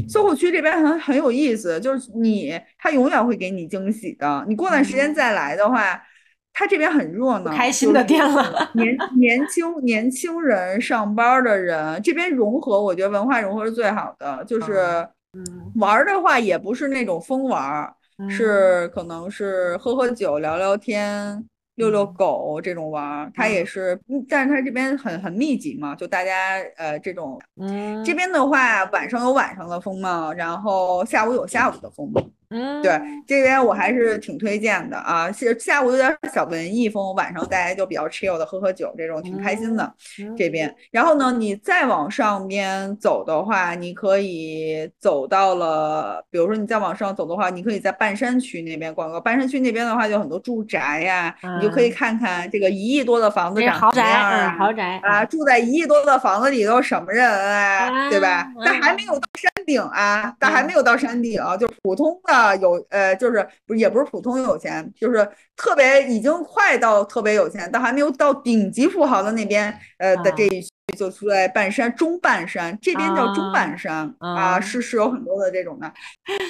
A: ，SOHO 区这边很很有意思，就是你它永远会给你惊喜的。你过段时间再来的话，它这边很热闹，
B: 开心的店了。
A: 年 年轻年轻人上班的人，这边融合，我觉得文化融合是最好的。就是嗯，玩的话也不是那种疯玩。是，可能是喝喝酒、聊聊天、遛遛狗这种玩儿，它也是，但是它这边很很密集嘛，就大家呃这种，嗯，这边的话晚上有晚上的风貌，然后下午有下午的风貌。嗯，对，这边我还是挺推荐的啊。是下午有点小文艺风，晚上大家就比较 chill 的喝喝酒，这种挺开心的。这边，然后呢，你再往上边走的话，你可以走到了，比如说你再往上走的话，你可以在半山区那边逛逛。半山区那边的话，就很多住宅呀，你就可以看看这个一亿多的房子长什么样
B: 啊？豪宅
A: 啊，住在一亿多的房子里都什么人啊？对吧？但还没有到山顶啊，但还没有到山顶，就普通的。啊，有呃，就是不也不是普通有钱，就是特别已经快到特别有钱，但还没有到顶级富豪的那边，呃的这一区就住在半山中半山，这边叫中半山啊，是是有很多的这种的，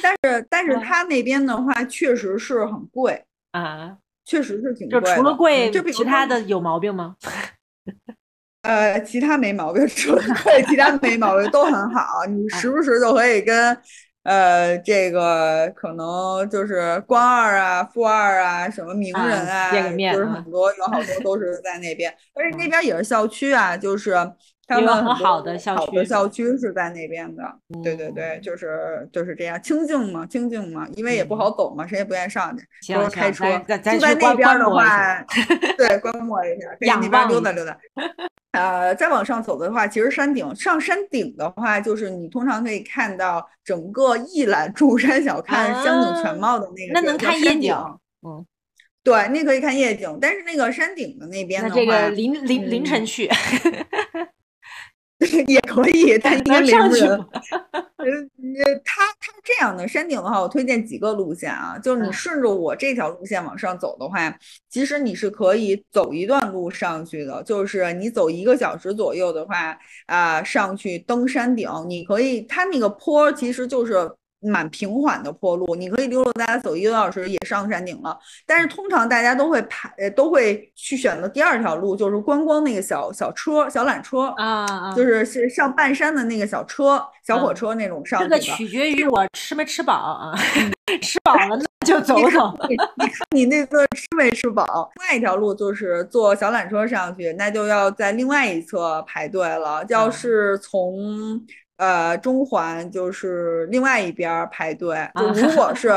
A: 但是但是他那边的话确实是很贵。
B: 啊，
A: 确实是挺贵，
B: 就除了贵，就其他的有毛病吗？
A: 呃，其他没毛病，除了贵，其他没毛病都很好，你 时不时就可以跟。呃，这个可能就是官二啊、富二啊、什么名人啊，就是很多有好多都是在那边，而且那边也是校区啊，就是他们很
B: 好的校
A: 区，校区是在那边的。对对对，就是就是这样，清静嘛，清静嘛，因为也不好走嘛，谁也不愿意上去，都是开车。就在那边的话，对，观摩一下，可以那边溜达溜达。呃，再往上走的话，其实山顶上山顶的话，就是你通常可以看到整个一览众山小，看山景全貌的那个。
B: 那能看夜景。嗯，
A: 对，那可以看夜景，但是那个山顶的那边的话，
B: 这个凌凌凌晨去。
A: 也可以，但应该没什么人。呃，它它是这样的，山顶的话，我推荐几个路线啊，就是你顺着我这条路线往上走的话，其实你是可以走一段路上去的，就是你走一个小时左右的话，啊，上去登山顶，你可以，它那个坡其实就是。蛮平缓的坡路，你可以溜溜达达走一个多小时也上山顶了。但是通常大家都会排，都会去选择第二条路，就是观光那个小小车、小缆车
B: 啊，
A: 就是是上半山的那个小车、小火车那种上。
B: 这个取决于我吃没吃饱啊，吃饱了那就走走。
A: 你看你那个吃没吃饱？另外一条路就是坐小缆车上去，那就要在另外一侧排队了。要是从呃，中环就是另外一边排队。就如果 是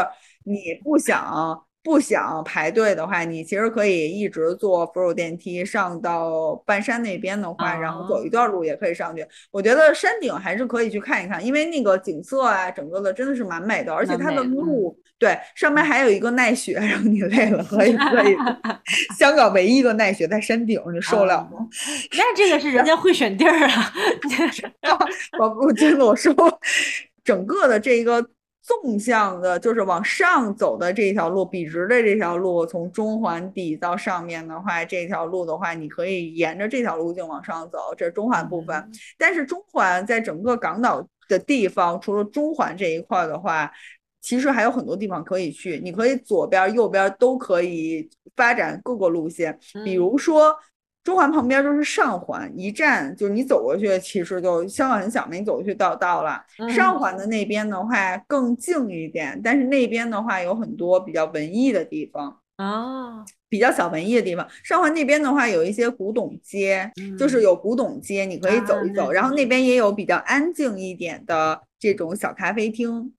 A: 你不想不想排队的话，你其实可以一直坐扶手电梯上到半山那边的话，然后走一段路也可以上去。我觉得山顶还是可以去看一看，因为那个景色啊，整个的真的是蛮美的，而且它的路。对，上面还有一个耐雪，让你累了可以可以。香港唯一一个耐雪在山顶，你受得了吗？
B: 那这个是人家会选地儿啊。
A: 我不真的，我说整个的这一个纵向的，就是往上走的这条路，笔直的这条路，从中环底到上面的话，这条路的话，你可以沿着这条路径往上走，这是中环部分。但是中环在整个港岛的地方，除了中环这一块的话。其实还有很多地方可以去，你可以左边、右边都可以发展各个路线。比如说，中环旁边就是上环，一站就是你走过去，其实就香港很小嘛，你走过去到到了。上环的那边的话更静一点，但是那边的话有很多比较文艺的地方
B: 啊，
A: 比较小文艺的地方。上环那边的话有一些古董街，就是有古董街，你可以走一走。然后那边也有比较安静一点的。这种小咖啡厅，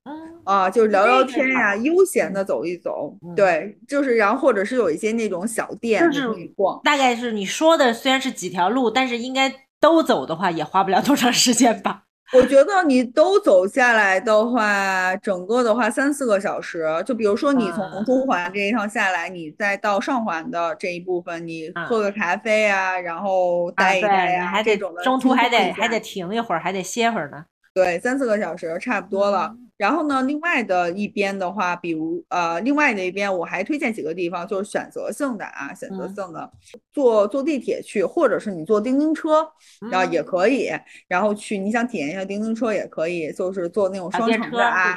A: 啊，就是聊聊天呀，悠闲的走一走，对，就是然后或者是有一些那种小店可以逛。
B: 大概是你说的虽然是几条路，但是应该都走的话也花不了多长时间吧？
A: 我觉得你都走下来的话，整个的话三四个小时。就比如说你从中环这一趟下来，你再到上环的这一部分，你喝个咖啡啊，然后待一待呀，这种的，
B: 中途还得还得停一会儿，还得歇会儿呢。
A: 对，三四个小时差不多了。然后呢，另外的一边的话，比如呃，另外的一边，我还推荐几个地方，就是选择性的啊，选择性的，坐坐地铁去，或者是你坐叮叮车，然后也可以，然后去你想体验一下叮叮车也可以，就是坐那种双层的啊，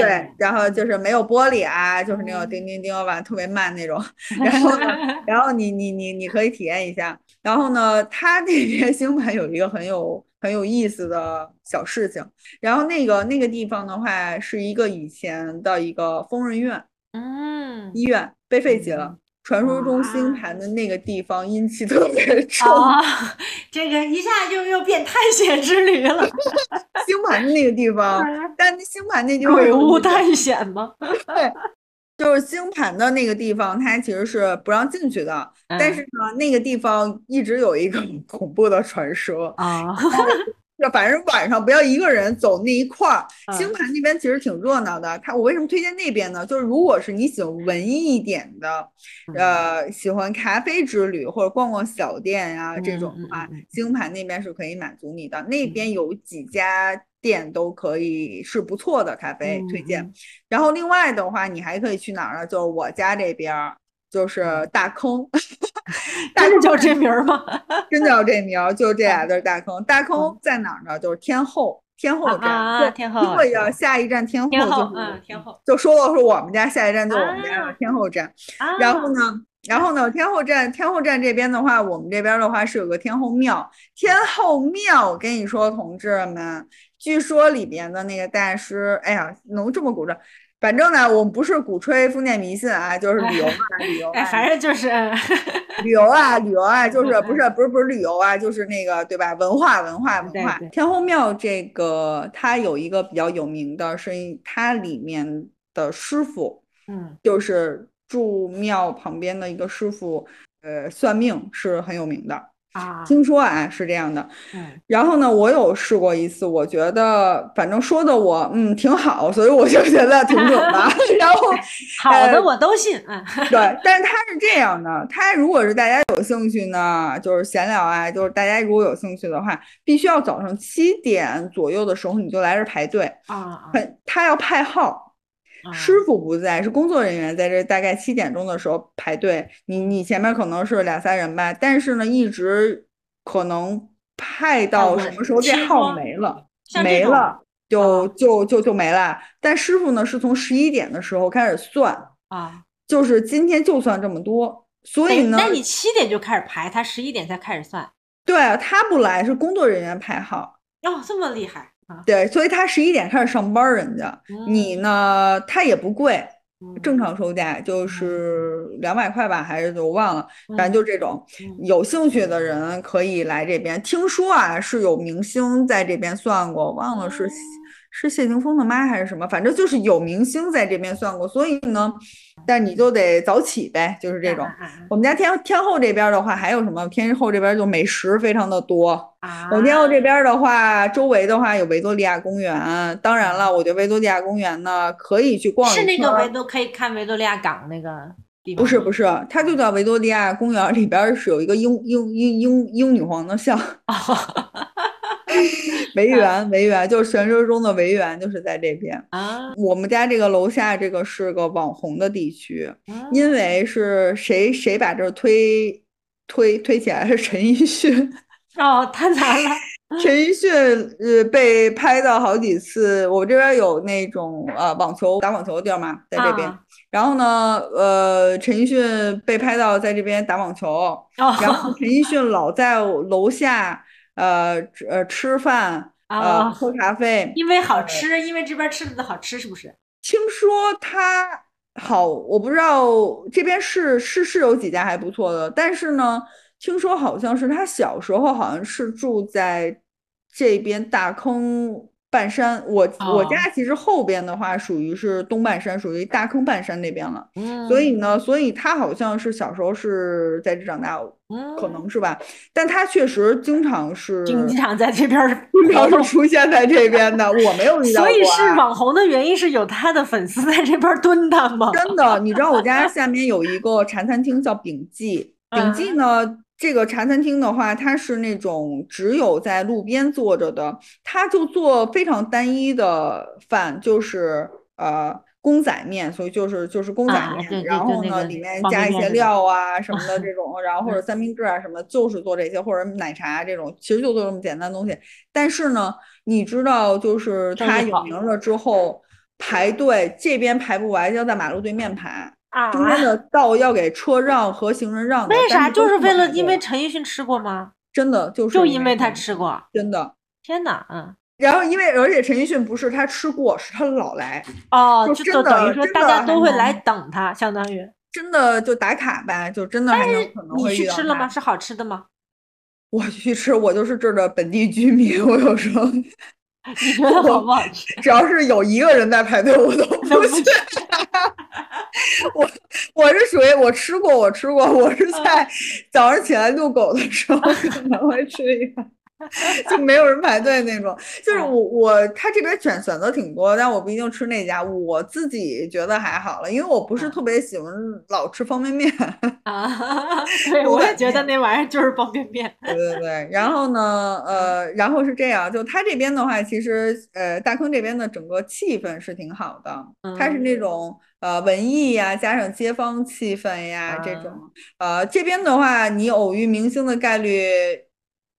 A: 对，然后就是没有玻璃啊，就是那种叮叮叮完特别慢那种，然后呢，然后你你你你可以体验一下。然后呢，它那边 星盘有一个很有。很有意思的小事情，然后那个那个地方的话，是一个以前的一个疯人院，
B: 嗯，
A: 医院被废弃了。传说中星盘的那个地方阴气特别重，
B: 这个一下就又变探险之旅了。
A: 星盘的那个地方，但星盘那地方
B: 鬼屋探险吗？
A: 对。就是星盘的那个地方，它其实是不让进去的。但是呢，那个地方一直有一个恐 怖的传说
B: 啊，
A: 就反正晚上不要一个人走那一块儿。星盘那边其实挺热闹的。它我为什么推荐那边呢？就是如果是你喜欢文艺一点的，呃，喜欢咖啡之旅或者逛逛小店呀这种的话，星盘那边是可以满足你的。那边有几家。店都可以是不错的咖啡推荐，然后另外的话，你还可以去哪儿呢？就是我家这边儿，就是大坑，
B: 真的叫这名儿吗？
A: 真叫这名儿，就这俩字儿大坑。大坑在哪儿呢？就是天后天后站，
B: 天后。
A: 对呀，下一站天后
B: 就是天后。
A: 就说的是我们家下一站就是我们家的天后站，然后呢？然后呢，天后站，天后站这边的话，我们这边的话是有个天后庙。天后庙，我跟你说，同志们，据说里边的那个大师，哎呀，能这么鼓掌。反正呢，我们不是鼓吹封建迷信啊，就是旅游啊，旅游。
B: 哎，反正就是
A: 旅游啊，旅游啊，就是不是 不是不是旅游啊，就是那个对吧？文化文化文化。天后庙这个它有一个比较有名的，是它里面的师傅，
B: 嗯，
A: 就是住庙旁边的一个师傅，呃，算命是很有名的。
B: 啊，
A: 听说啊是这样的，
B: 嗯，
A: 然后呢，我有试过一次，我觉得反正说的我嗯挺好，所以我就觉得挺准的。然后
B: 好的我都信，嗯，
A: 对，但是他是这样的，他如果是大家有兴趣呢，就是闲聊啊，就是大家如果有兴趣的话，必须要早上七点左右的时候你就来这排队
B: 啊，很
A: 他要派号。师傅不在，是工作人员在这。大概七点钟的时候排队，你你前面可能是两三人吧，但是呢，一直可能派到什么时候这号没了，没了就就就就没了。但师傅呢，是从十一点的时候开始算
B: 啊，
A: 就是今天就算这么多，所以呢，
B: 那你七点就开始排，他十一点才开始算。
A: 对他不来，是工作人员排号。
B: 哦，这么厉害。
A: 对，所以他十一点开始上班，人家你呢，他也不贵，正常售价就是两百块吧，还是我忘了，反正就这种。有兴趣的人可以来这边。听说啊，是有明星在这边算过，忘了是。是谢霆锋的妈还是什么？反正就是有明星在这边算过，所以呢，但你就得早起呗，就是这种。我们家天天后这边的话，还有什么？天后这边就美食非常的多。我们天后这边的话，周围的话有维多利亚公园。当然了，我觉得维多利亚公园呢，可以去逛一
B: 是那个维多可以看维多利亚港那个地方？
A: 不是不是，它就叫维多利亚公园，里边是有一个英英英英英女皇的像。维园，维园就是传说中的维园，就是在这边
B: 啊。
A: 我们家这个楼下这个是个网红的地区，因为是谁谁把这推推推起来是 陈奕迅
B: 哦，太惨了。
A: 陈奕迅呃被拍到好几次，我这边有那种呃网球打网球的地儿嘛，在这边。然后呢，呃，陈奕迅被拍到在这边打网球，然后陈奕迅老在楼下。呃呃，吃饭呃，喝咖啡，
B: 因为好吃，因为这边吃的好吃，是不是？
A: 听说他好，我不知道这边是是是有几家还不错的，但是呢，听说好像是他小时候好像是住在这边大坑。半山，我我家其实后边的话属于是东半山，属于大坑半山那边了。嗯，所以呢，所以他好像是小时候是在这长大，可能是吧。但他确实经常是
B: 经常在这边，
A: 经常是出现在这边的。我没有遇到过。
B: 所以是网红的原因是有他的粉丝在这边蹲他吗？
A: 真的，你知道我家下面有一个茶餐厅叫炳记，炳记呢。这个茶餐厅的话，它是那种只有在路边坐着的，它就做非常单一的饭，就是呃公仔面，所以就是就是公仔面，然后呢里面加一些料啊什么的这种，然后或者三明治啊什么，就是做这些，或者奶茶这种，其实就做这么简单的东西。但是呢，你知道，就是它有名了之后排队，这边排不完，要在马路对面排。
B: 啊，
A: 中间的道要给车让和行人让。
B: 为啥？就是为了因为陈奕迅吃过吗？
A: 真的就是
B: 就因为他吃过，
A: 真的。
B: 天哪，嗯。
A: 然后因为而且陈奕迅不是他吃过，是他老来。
B: 哦，
A: 就
B: 等于说大家都会来等他，相当于。
A: 真的就打卡呗，就真的还能可能会
B: 你去吃了吗？是好吃的吗？
A: 我去吃，我就是这儿的本地居民，我有时候。
B: 你觉得好不好吃？
A: 只要是有一个人在排队，我都 不去。我我是属于我吃过，我吃过，我是在早上起来遛狗的时候可能会吃一个。就没有人排队那种，就是我我他这边选选择挺多，但我不一定吃那家。我自己觉得还好了，因为我不是特别喜欢老吃方便面
B: 啊。对，我也觉得那玩意儿就是方便面。
A: 对对对，然后呢，呃，然后是这样，就他这边的话，其实呃，大坑这边的整个气氛是挺好的，它是那种呃文艺呀，加上街坊气氛呀这种。呃，这边的话，你偶遇明星的概率。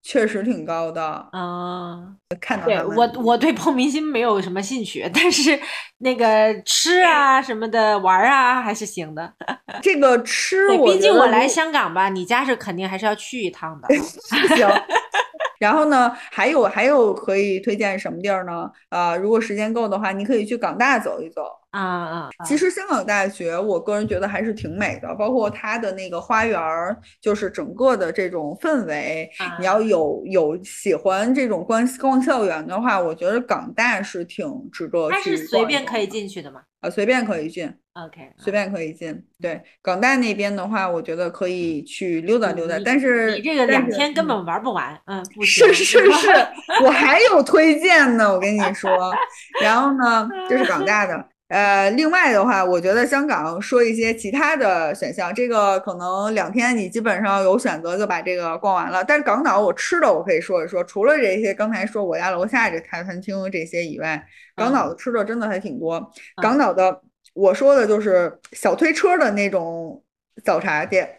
A: 确实挺高的
B: 啊！
A: 看到
B: 对我，我对碰明星没有什么兴趣，但是那个吃啊什么的玩啊还是行的。
A: 这个吃，
B: 毕竟我来香港吧，你家是肯定还是要去一趟的。
A: 行，然后呢，还有还有可以推荐什么地儿呢？呃，如果时间够的话，你可以去港大走一走
B: 啊啊。
A: 其实香港大学，我个人觉得还是挺美的，包括它的那个花园儿，就是整个的这种氛围。你要有有喜欢这种逛逛校园的话，我觉得港大是挺值得去。它
B: 是随便可以进去的吗？
A: 啊，随便可以进。
B: OK，
A: 随便可以进。对，港大那边的话，我觉得可以去溜达溜达。但是
B: 你这个两天根本玩不完。嗯，
A: 是是是，我还有推荐呢，我跟你说。然后呢，这是港大的。呃，另外的话，我觉得香港说一些其他的选项，这个可能两天你基本上有选择就把这个逛完了。但是港岛我吃的我可以说一说，除了这些刚才说我家楼下这茶餐厅这些以外，港岛的吃的真的还挺多。港岛的。我说的就是小推车的那种早茶店，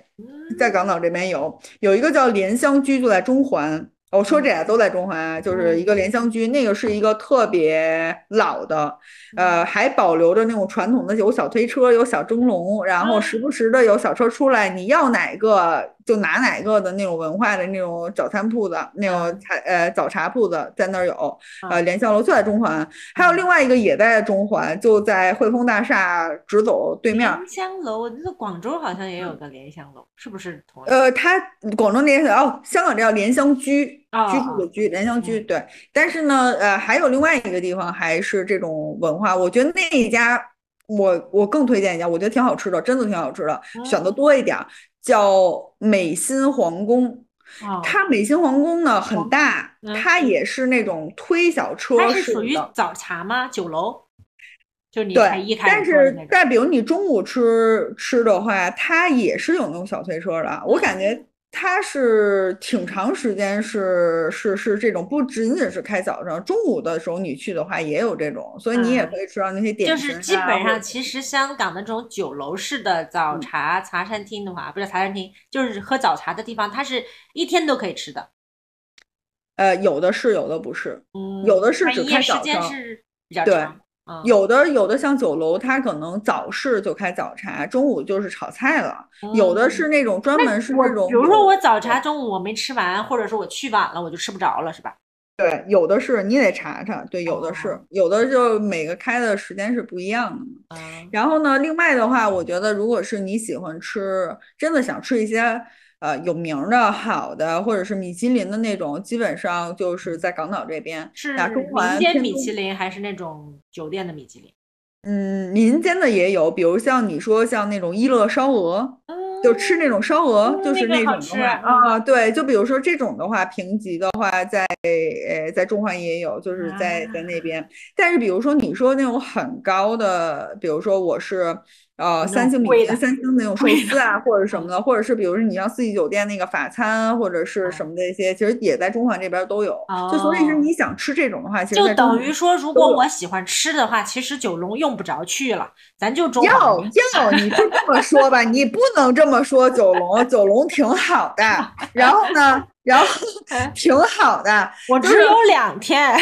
A: 在港岛这边有有一个叫莲香居，就在中环。我说这俩都在中环，就是一个莲香居，那个是一个特别老的，呃，还保留着那种传统的有小推车，有小蒸笼，然后时不时的有小车出来，你要哪个？就拿哪个的那种文化的那种早餐铺子，那种茶呃早茶铺子在那儿有，呃莲香楼就在中环，还有另外一个也在中环，就在汇丰大厦直走对面。
B: 莲香楼，那广州好像也有个莲香楼，是不是同？
A: 呃，它广州莲香哦，香港这叫莲香居，居住的居，莲香居对。但是呢，呃，还有另外一个地方还是这种文化，我觉得那一家我我更推荐一家，我觉得挺好吃的，真的挺好吃的，选的多一点。叫美心皇宫，它美心皇宫呢很大，它也是那种推小车
B: 它是属于早茶吗？酒楼？就你
A: 对，
B: 一
A: 但是但比如你中午吃吃的话，它也是有那种小推车的，我感觉。它是挺长时间，是是是这种，不仅仅是开早上，中午的时候你去的话也有这种，所以你也可以吃到那些点
B: 心。就是基本上，其实香港的这种酒楼式的早茶茶餐厅的话，不是茶餐厅，就是喝早茶的地方，它是一天都可以吃的。
A: 呃，有的是，有的不是，有的是只开早
B: 上，是
A: 有的有的像酒楼，他可能早市就开早茶，中午就是炒菜了。有的是那种专门是那种，
B: 比如说我早茶中午我没吃完，或者说我去晚了，我就吃不着了，是吧？
A: 对，有的是你得查查。对，有的是，有的就每个开的时间是不一样的。然后呢，另外的话，我觉得如果是你喜欢吃，真的想吃一些。呃，有名的、好的，或者是米其林的那种，基本上就是在港岛这边。
B: 是民间米其林还是那种酒店的米其林？
A: 嗯，民间的也有，比如像你说像那种一乐烧鹅。就吃那种烧鹅，就是那种的话啊，对，就比如说这种的话，评级的话，在呃在中环也有，就是在在那边。但是比如说你说那种很高的，比如说我是呃三星米其林三星那种寿司啊，或者什么的，或者是比如说你像四季酒店那个法餐或者是什么的一些，其实也在中环这边都有。就所以是你想吃这种的话，其实
B: 就等于说，如果我喜欢吃的话，其实九龙用不着去了，咱就中
A: 要要你就这么说吧，你不能这么。这么说九龙，九龙挺好的。然后呢，然后挺好的。
B: 我只有两天。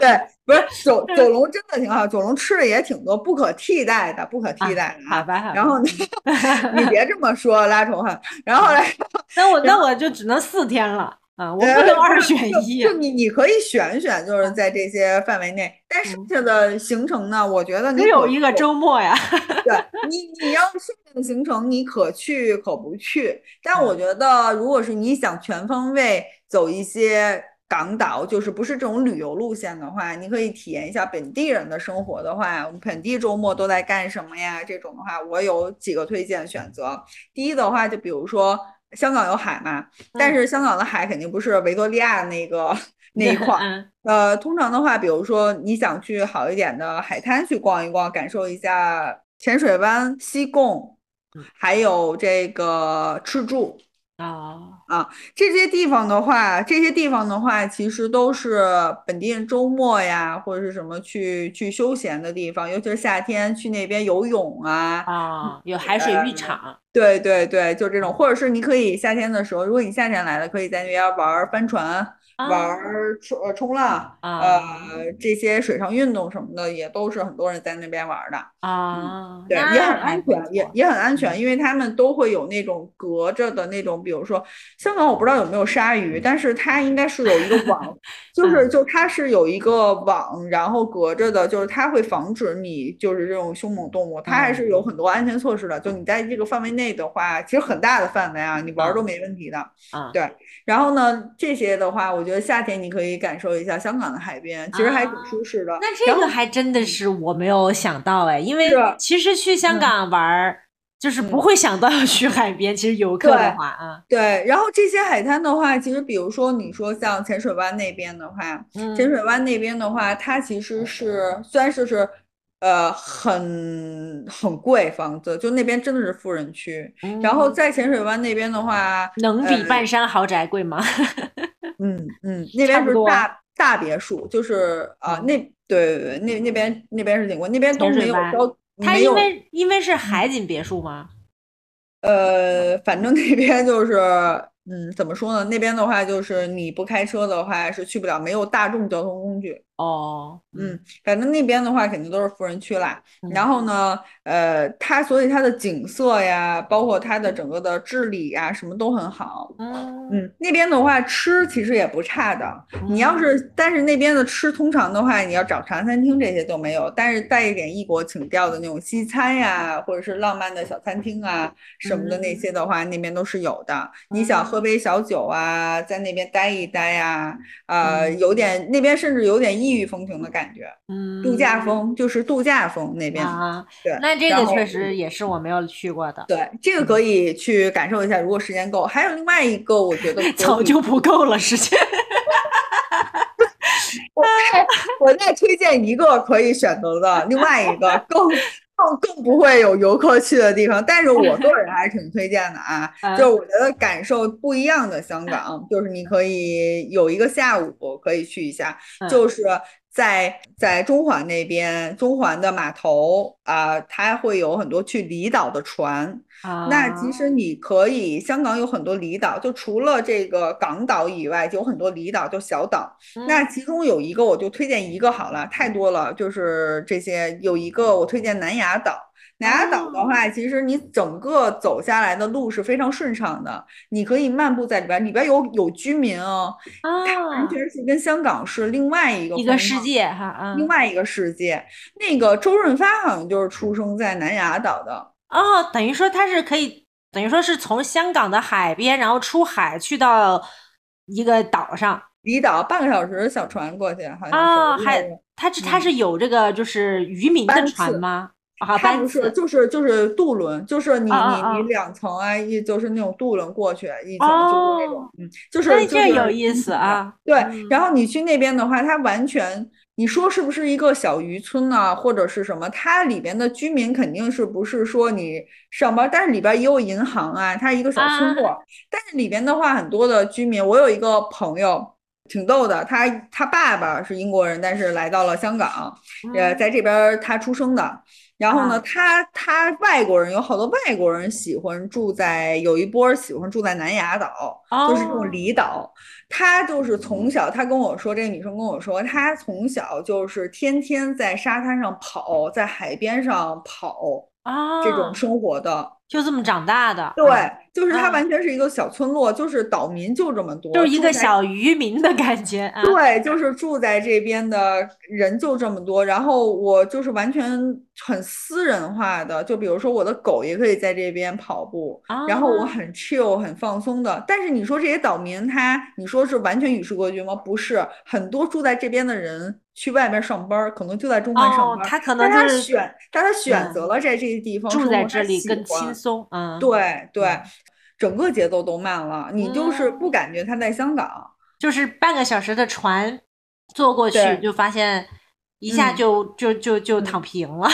A: 对，不是九九龙真的挺好，九龙吃的也挺多，不可替代的，不可替代
B: 的。好吧。
A: 然后你 你别这么说，拉仇恨。然后来，
B: 那我那我就只能四天了。啊，我不能二选一。
A: 就你，你可以选选，就是在这些范围内。但剩下的行程呢？我觉得你
B: 有一个周末呀。
A: 对你，你要剩下的行程，你可去可不去。但我觉得，如果是你想全方位走一些港岛，就是不是这种旅游路线的话，你可以体验一下本地人的生活的话，本地周末都在干什么呀？这种的话，我有几个推荐选择。第一的话，就比如说。香港有海嘛？但是香港的海肯定不是维多利亚那个 那一块儿。呃，通常的话，比如说你想去好一点的海滩去逛一逛，感受一下浅水湾、西贡，还有这个赤柱
B: 啊
A: 啊这些地方的话，这些地方的话，其实都是本地人周末呀或者是什么去去休闲的地方，尤其是夏天去那边游泳啊
B: 啊，有海水浴场。
A: 对对对，就这种，或者是你可以夏天的时候，如果你夏天来了，可以在那边玩帆船。玩冲呃冲浪，呃这些水上运动什么的也都是很多人在那边玩的
B: 啊，
A: 对，也很安全，也也很安全，因为他们都会有那种隔着的那种，比如说香港我不知道有没有鲨鱼，但是它应该是有一个网，就是就它是有一个网，然后隔着的，就是它会防止你就是这种凶猛动物，它还是有很多安全措施的，就你在这个范围内的话，其实很大的范围啊，你玩都没问题的，
B: 啊，
A: 对，然后呢这些的话，我。我觉得夏天你可以感受一下香港的海边，其实还挺舒适的。
B: 那这个还真的是我没有想到哎，因为其实去香港玩儿就是不会想到要去海边。其实游客的话啊，
A: 对。然后这些海滩的话，其实比如说你说像浅水湾那边的话，浅水湾那边的话，它其实是虽然说是。呃，很很贵房子，就那边真的是富人区。然后在浅水湾那边的话，
B: 能比半山豪宅贵吗？
A: 嗯嗯，那边是大大别墅，就是啊，那对对对，那那边那边是景观，那边都没有高，
B: 它因为因为是海景别墅吗？
A: 呃，反正那边就是。嗯，怎么说呢？那边的话，就是你不开车的话是去不了，没有大众交通工具。
B: 哦，
A: 嗯，反正那边的话肯定都是富人区啦。然后呢，呃，它所以它的景色呀，包括它的整个的治理呀，什么都很好。嗯嗯，那边的话吃其实也不差的。你要是，但是那边的吃通常的话，你要找茶餐厅这些都没有，但是带一点异国情调的那种西餐呀，或者是浪漫的小餐厅啊什么的那些的话，那边都是有的。你想喝杯小酒啊，在那边待一待呀，呃，有点那边甚至有点异域风情的感觉，嗯，度假风就是度假风那边
B: 啊。
A: 对，
B: 那这个确实也是我没有去过的。
A: 对，这个可以去感受一下，如果时间够。还有另外一个，我觉得
B: 早就不够了时间。
A: 我我再推荐一个可以选择的，另外一个更。更更不会有游客去的地方，但是我个人还是挺推荐的啊，就是我觉得感受不一样的香港，就是你可以有一个下午可以去一下，就是。在在中环那边，中环的码头啊，它会有很多去离岛的船。那其实你可以，香港有很多离岛，就除了这个港岛以外，就有很多离岛，就小岛。那其中有一个，我就推荐一个好了，太多了，就是这些有一个我推荐南丫岛。南丫岛的话，其实你整个走下来的路是非常顺畅的，你可以漫步在里边，里边有有居民哦，它完全是跟香港是另外一个
B: 一个世界哈，
A: 另外一个世界。那个周润发好像就是出生在南丫岛的
B: 哦，等于说它是可以，等于说是从香港的海边，然后出海去到一个岛上，
A: 离岛半个小时小船过去，好像是。
B: 啊，还他他是有这个就是渔民的船吗？
A: 它不是，就是就是渡轮，就是你你你两层啊，一就是那种渡轮过去，一层就是那种，嗯，就是
B: 这有意思啊。
A: 对，然后你去那边的话，它完全，你说是不是一个小渔村呢，或者是什么？它里边的居民肯定是不是说你上班，但是里边也有银行啊，它是一个小村落。但是里边的话，很多的居民，我有一个朋友挺逗的，他他爸爸是英国人，但是来到了香港，呃，在这边他出生的。然后呢，他他外国人有好多外国人喜欢住在，有一波喜欢住在南丫岛，就是这种离岛。他就是从小，她跟我说，这个女生跟我说，她从小就是天天在沙滩上跑，在海边上跑啊，这种生活的。
B: 就这么长大的，
A: 对，就是它完全是一个小村落，就是岛民就这么多，
B: 就是一个小渔民的感觉。
A: 对，就是住在这边的人就这么多，然后我就是完全很私人化的，就比如说我的狗也可以在这边跑步，然后我很 chill 很放松的。但是你说这些岛民他，你说是完全与世隔绝吗？不是，很多住在这边的人。去外面上班，可能就在中环上班。
B: 他可能
A: 他选，但他选择了在这个地方
B: 住在这里更轻松。嗯，
A: 对对，整个节奏都慢了，你就是不感觉他在香港，
B: 就是半个小时的船坐过去，就发现一下就就就就躺平了。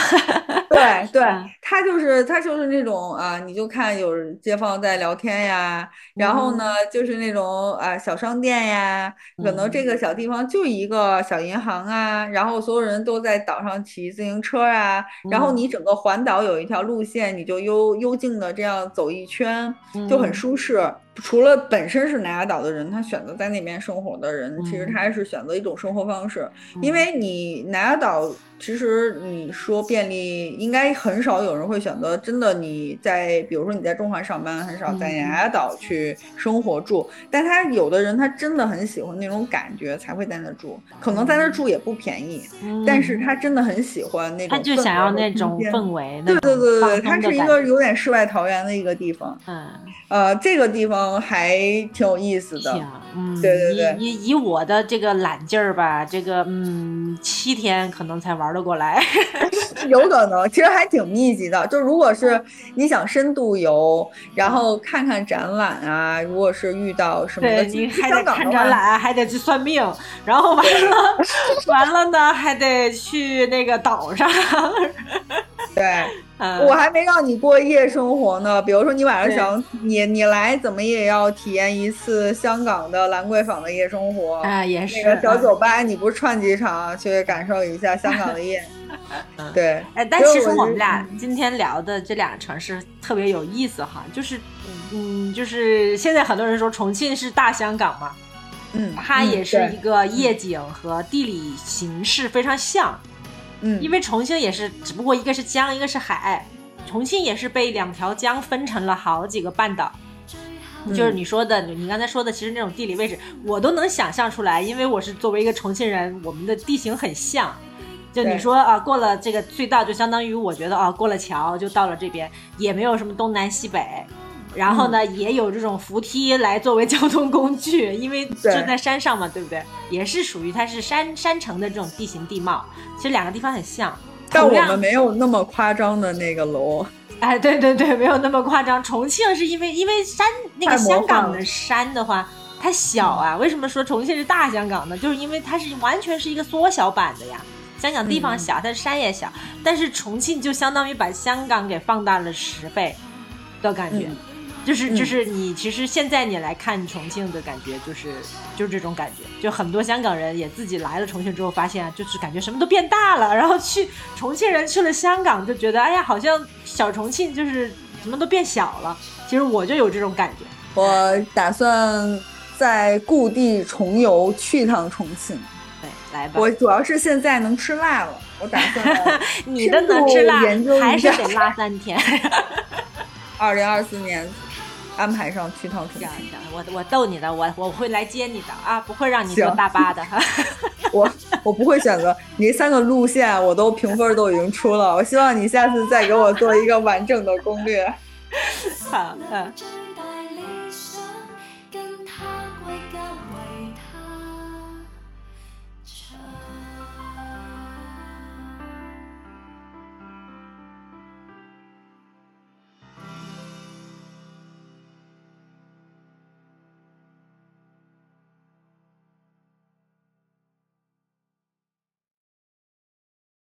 A: 对对，他他就是他就是那种啊，你就看有街坊在聊天呀，然后呢就是那种啊小商店呀，可能这个小地方就一个小银行啊，然后所有人都在岛上骑自行车啊，然后你整个环岛有一条路线，你就幽幽静的这样走一圈，就很舒适。除了本身是南丫岛的人，他选择在那边生活的人，其实他是选择一种生活方式，因为你南丫岛。其实你说便利，应该很少有人会选择。真的，你在比如说你在中环上班，很少在南丫岛去生活住。但他有的人，他真的很喜欢那种感觉，才会在那住。可能在那住也不便宜，但是他真的很喜欢那种。
B: 他就想要那种氛围。
A: 对对对对，它是一个有点世外桃源的一个地方。嗯。呃，这个地方还挺有意思的。嗯，对对对。
B: 以以我的这个懒劲儿吧，这个嗯，七天可能才玩。得过来，
A: 有可能，其实还挺密集的。就如果是你想深度游，然后看看展览啊，如果是遇到什么，
B: 对，你还得看展览，还得去算命，然后完了，完了呢，还得去那个岛上。
A: 对，我还没让你过夜生活呢。比如说你晚上想你你来，怎么也要体验一次香港的兰桂坊的夜生活。
B: 啊，也是
A: 那个小酒吧，你不是串几场去感受一下香港的夜？对，
B: 哎，但其实我们俩今天聊的这两个城市特别有意思哈，就是嗯，就是现在很多人说重庆是大香港嘛，
A: 嗯，
B: 它也是一个夜景和地理形势非常像。
A: 嗯，
B: 因为重庆也是，只不过一个是江，一个是海，重庆也是被两条江分成了好几个半岛。就是你说的，你刚才说的，其实那种地理位置我都能想象出来，因为我是作为一个重庆人，我们的地形很像。就你说啊，过了这个隧道，就相当于我觉得啊，过了桥就到了这边，也没有什么东南西北。然后呢，也有这种扶梯来作为 交通工具，因为就在山上嘛，对不对？也是属于它是山山城的这种地形地貌。其实两个地方很像，
A: 但我们没有那么夸张的那个楼。
B: 哎，对对对，没有那么夸张。重庆是因为因为山那个香港的山的话，它小啊。为什么说重庆是大香港呢？就是因为它是完全是一个缩小版的呀。香港地方小，它山也小，但是重庆就相当于把香港给放大了十倍的感觉。就是就是你其实现在你来看重庆的感觉就是就是这种感觉，就很多香港人也自己来了重庆之后发现啊，就是感觉什么都变大了，然后去重庆人去了香港就觉得哎呀好像小重庆就是什么都变小了。其实我就有这种感觉，
A: 我打算在故地重游去一趟重庆。
B: 对，来吧。
A: 我主要是现在能吃辣了，我打算
B: 你的能吃辣还是得辣三天。
A: 二零二四年。安排上去趟重庆，
B: 我我逗你的，我我会来接你的啊，不会让你坐大巴的哈。
A: 我我不会选择你三个路线，我都评分都已经出了，我希望你下次再给我做一个完整的攻略。
B: 好，嗯。